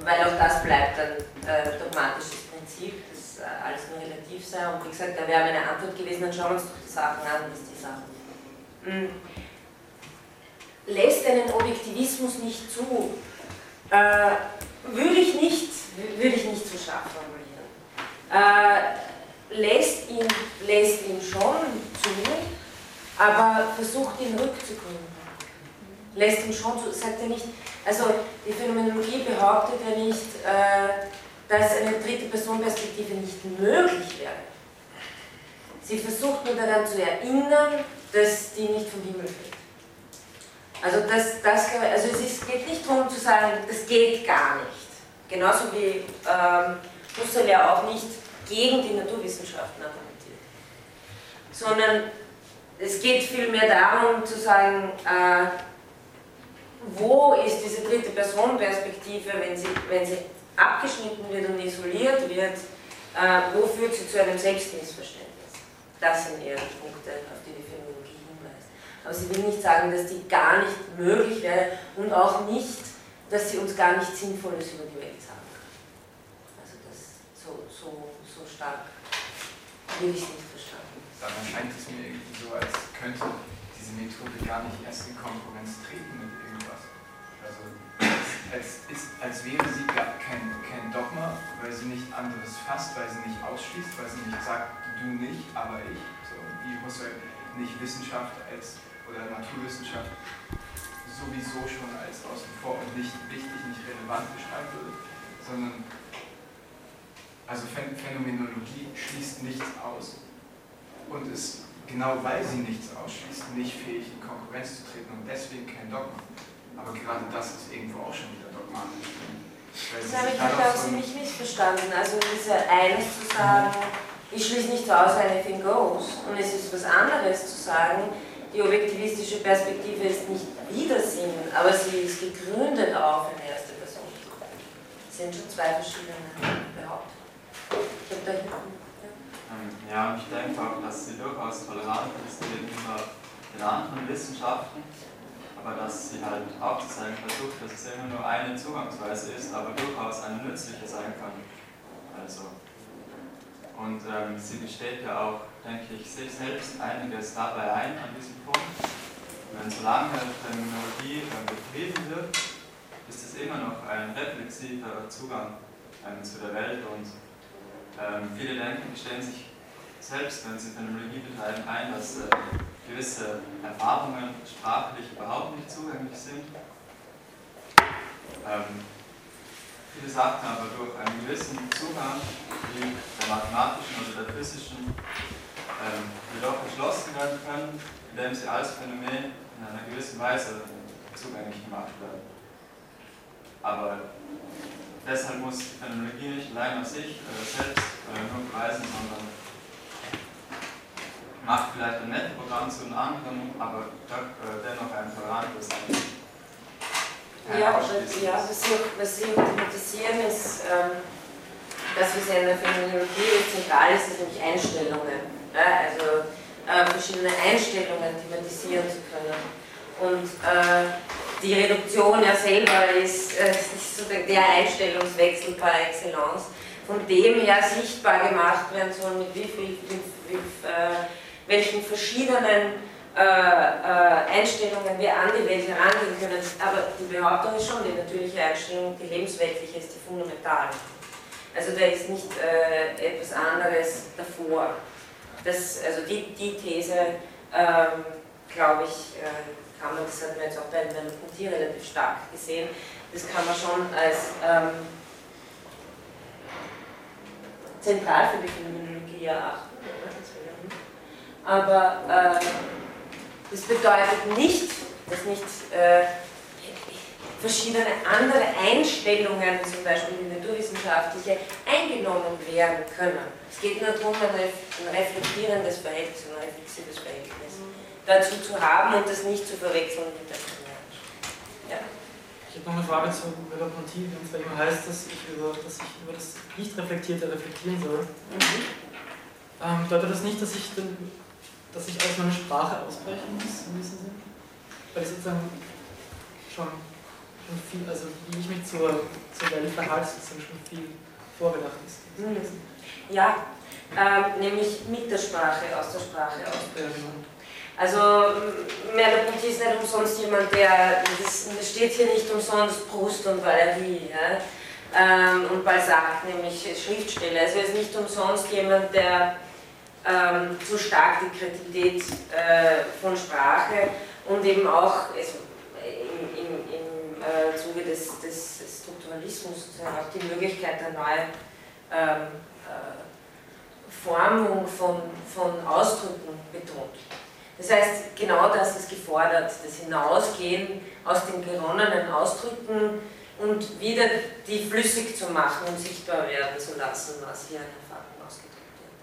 weil auch das bleibt ein äh, dogmatisches Prinzip, dass äh, alles nur relativ sei. Und wie gesagt, da wäre meine Antwort gewesen, dann schauen wir uns doch die Sachen an, was die Sachen. Hm. Lässt einen Objektivismus nicht zu, äh, würde ich nicht, ich nicht so scharf formulieren. Äh, lässt, ihn, lässt ihn schon zu, aber versucht ihn rückzugründen. Lässt ihn schon zu, sagt er nicht, also die Phänomenologie behauptet ja nicht, äh, dass eine dritte Personperspektive nicht möglich wäre. Sie versucht nur daran zu erinnern, dass die nicht vom Himmel fällt. Also, das, das, also es ist, geht nicht darum zu sagen, das geht gar nicht. Genauso wie ähm, Husserl ja auch nicht gegen die Naturwissenschaften argumentiert. Sondern es geht vielmehr darum zu sagen, äh, wo ist diese dritte Personenperspektive, wenn sie, wenn sie abgeschnitten wird und isoliert wird, äh, wo führt sie zu einem Selbstmissverständnis? Das sind eher die Punkte, auf die die Aber sie will nicht sagen, dass die gar nicht möglich wäre und auch nicht, dass sie uns gar nichts Sinnvolles über die Welt sagen kann. Also das so, so, so stark will ich nicht verstanden. Dann scheint es mir irgendwie so, als könnte diese Methode gar nicht erst in Konkurrenz treten mit als, ist, als wäre sie kein, kein Dogma, weil sie nicht anderes fasst, weil sie nicht ausschließt, weil sie nicht sagt, du nicht, aber ich. So wie Husserl nicht Wissenschaft als oder Naturwissenschaft sowieso schon als außen vor und nicht wichtig, nicht relevant beschreiben würde, sondern also Phänomenologie schließt nichts aus und ist genau weil sie nichts ausschließt, nicht fähig in Konkurrenz zu treten und deswegen kein Dogma. Aber gerade das ist irgendwo auch schon wieder dogmatisch. Das habe ich glaube Sie mich missverstanden. Also es ist ja eines zu sagen, ich schließe nicht aus, anything goes. Und es ist was anderes zu sagen, die objektivistische Perspektive ist nicht Widersinn, aber sie ist gegründet auf eine erste Person. Das sind schon zwei verschiedene Behauptungen. Ich da hinten. Ja, ich denke auch, dass sie durchaus tolerant ist gegenüber den anderen Wissenschaften aber dass sie halt aufzuzeigen versucht, dass es immer nur eine Zugangsweise ist, aber durchaus eine nützliche sein kann. Also. Und ähm, sie gesteht ja auch, denke ich, sich selbst einiges dabei ein an diesem Punkt. Wenn solange Terminologie äh, betrieben wird, ist es immer noch ein reflexiver Zugang ähm, zu der Welt und ähm, viele denken, gestehen sich selbst, wenn sie Phänomenologie betreiben, ein, dass äh, gewisse Erfahrungen sprachlich überhaupt nicht zugänglich sind. Ähm, viele sagten aber durch einen gewissen Zugang, wie der mathematischen oder der physischen, ähm, jedoch erschlossen werden können, indem sie als Phänomen in einer gewissen Weise zugänglich gemacht werden. Aber deshalb muss die Phänomenologie nicht allein auf sich äh, selbst äh, nur beweisen, sondern macht vielleicht ein Netzprogramm zu einem anderen, aber äh, dennoch ein tolerantes. Ja, ja was, Sie, was Sie thematisieren ist, ähm, das, was ja in der Phänomenologie zentral ist, ist nämlich Einstellungen. Ja, also äh, verschiedene Einstellungen thematisieren zu können. Und äh, die Reduktion ja selber ist, äh, ist sozusagen der Einstellungswechsel par excellence, von dem her sichtbar gemacht werden soll, mit wie viel, wie, wie, äh, welchen verschiedenen äh, äh, Einstellungen wir an die Welt herangehen können. Aber die Behauptung ist schon, die natürliche Einstellung, die lebensweltliche ist die fundamentale. Also da ist nicht etwas anderes davor. Das, also die, die These, ähm, glaube ich, äh, kann man, das hat man jetzt auch bei Punktier relativ stark gesehen, das kann man schon als ähm, zentral für die Phänomenologie erachten aber äh, das bedeutet nicht, dass nicht äh, verschiedene andere Einstellungen, zum Beispiel die naturwissenschaftliche, eingenommen werden können. Es geht nur darum, ein reflektierendes Verhältnis, ein reflexives Verhältnis dazu zu haben und das nicht zu verwechseln mit der ja. Ich habe noch eine Frage zu Merleau-Ponty, und zwar immer heißt, dass ich über, dass ich über das Nicht-Reflektierte reflektieren soll. Mhm. Ähm, bedeutet das nicht, dass ich, den, dass ich aus meiner Sprache ausbrechen muss, in diesem Sinn? Weil ich sozusagen schon, schon viel, also wie ich mich zur, zur Welt verhalte, sozusagen schon viel vorgedacht ist. Mhm. Ja, ähm, nämlich mit der Sprache, aus der Sprache genau. Also Merleau-Ponty ist nicht umsonst jemand, der, das, steht hier nicht umsonst Proust und Valéry ja? ähm, und Balzac, nämlich Schriftsteller. Also er ist nicht umsonst jemand, der ähm, so stark die Kreativität äh, von Sprache und eben auch also, äh, Zuge des, des Strukturalismus auch die Möglichkeit der neuen ähm, äh, Formung von, von Ausdrücken betont. Das heißt, genau das ist gefordert, das Hinausgehen aus den geronnenen Ausdrücken und wieder die flüssig zu machen und sichtbar werden zu lassen, was hier an Erfahrung ausgedrückt wird.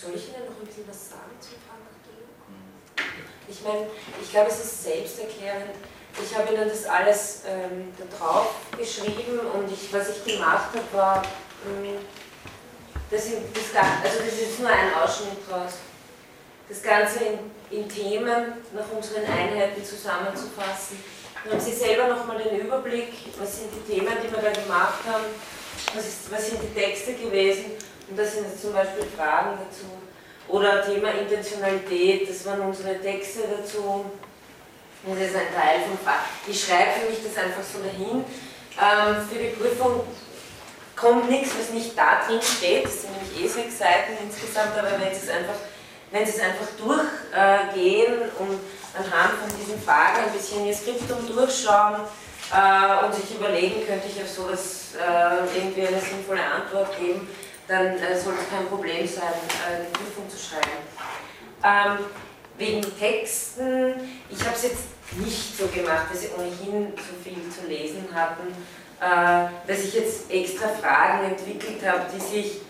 Soll ich Ihnen noch ein bisschen was sagen zum Pharmakologie? Ich meine, ich glaube, es ist selbsterklärend, ich habe Ihnen das alles ähm, da drauf geschrieben und ich, was ich gemacht habe, war, ähm, das, das, also das ist nur ein Ausschnitt draus, das Ganze in, in Themen nach unseren Einheiten zusammenzufassen. Dann haben Sie selber nochmal den Überblick, was sind die Themen, die wir da gemacht haben, was, ist, was sind die Texte gewesen und das sind jetzt zum Beispiel Fragen dazu. Oder Thema Intentionalität, das waren unsere Texte dazu das ist ein Teil vom Fach. Ich schreibe für mich das einfach so dahin. Ähm, für die Prüfung kommt nichts, was nicht da drin steht. Das sind nämlich eh sechs Seiten insgesamt, aber wenn Sie es einfach, wenn Sie es einfach durchgehen und anhand von diesen Fragen ein bisschen Ihr Skriptum durchschauen äh, und sich überlegen, könnte ich auf sowas äh, irgendwie eine sinnvolle Antwort geben, dann äh, soll es kein Problem sein, äh, die Prüfung zu schreiben. Ähm, wegen Texten, ich habe es jetzt nicht so gemacht, dass sie ohnehin so viel zu lesen hatten, äh, dass ich jetzt extra Fragen entwickelt habe, die sich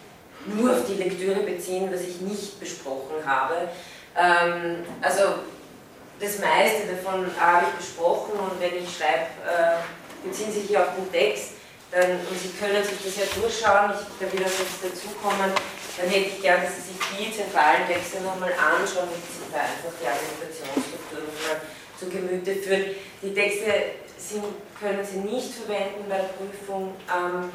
nur auf die Lektüre beziehen, was ich nicht besprochen habe. Ähm, also das meiste davon habe ich besprochen und wenn ich schreibe, äh, beziehen sich hier auf den Text, dann, und Sie können sich das ja durchschauen, ich, da will auch jetzt dazukommen, dann hätte ich gern, dass Sie sich die zentralen Texte nochmal anschauen, damit Sie da einfach die Argumentationsstruktur nochmal zu Gemüte führen. Die Texte sind, können Sie nicht verwenden bei der Prüfung, ähm,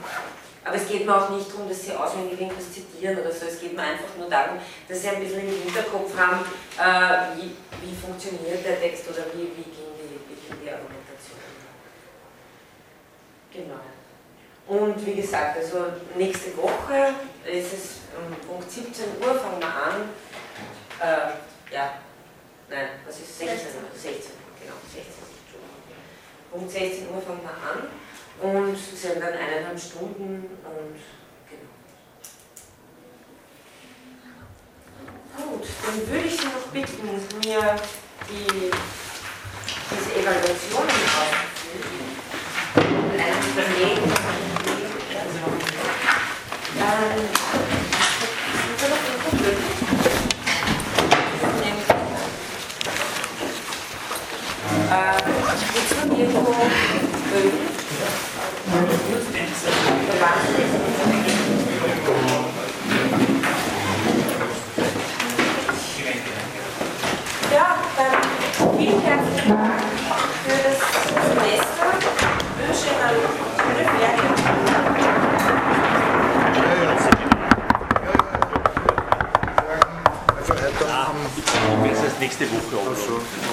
aber es geht mir auch nicht darum, dass Sie auswendig irgendwas zitieren oder so. Es geht mir einfach nur darum, dass Sie ein bisschen im Hinterkopf haben, äh, wie, wie funktioniert der Text oder wie, wie, ging die, wie ging die Argumentation. Genau. Und wie gesagt, also nächste Woche ist es um Punkt 17 Uhr, fangen wir an. Äh, ja, nein, was ist 16 Uhr? 16, genau, 16. Punkt 16 Uhr fangen wir an und sind dann eineinhalb Stunden und genau. Gut, dann würde ich Sie noch bitten, mir die, diese Evaluationen auszuführen. Und einen Überlegen, vielen herzlichen Dank für das Semester. Ich wünsche Ihnen Das ist nächste Woche.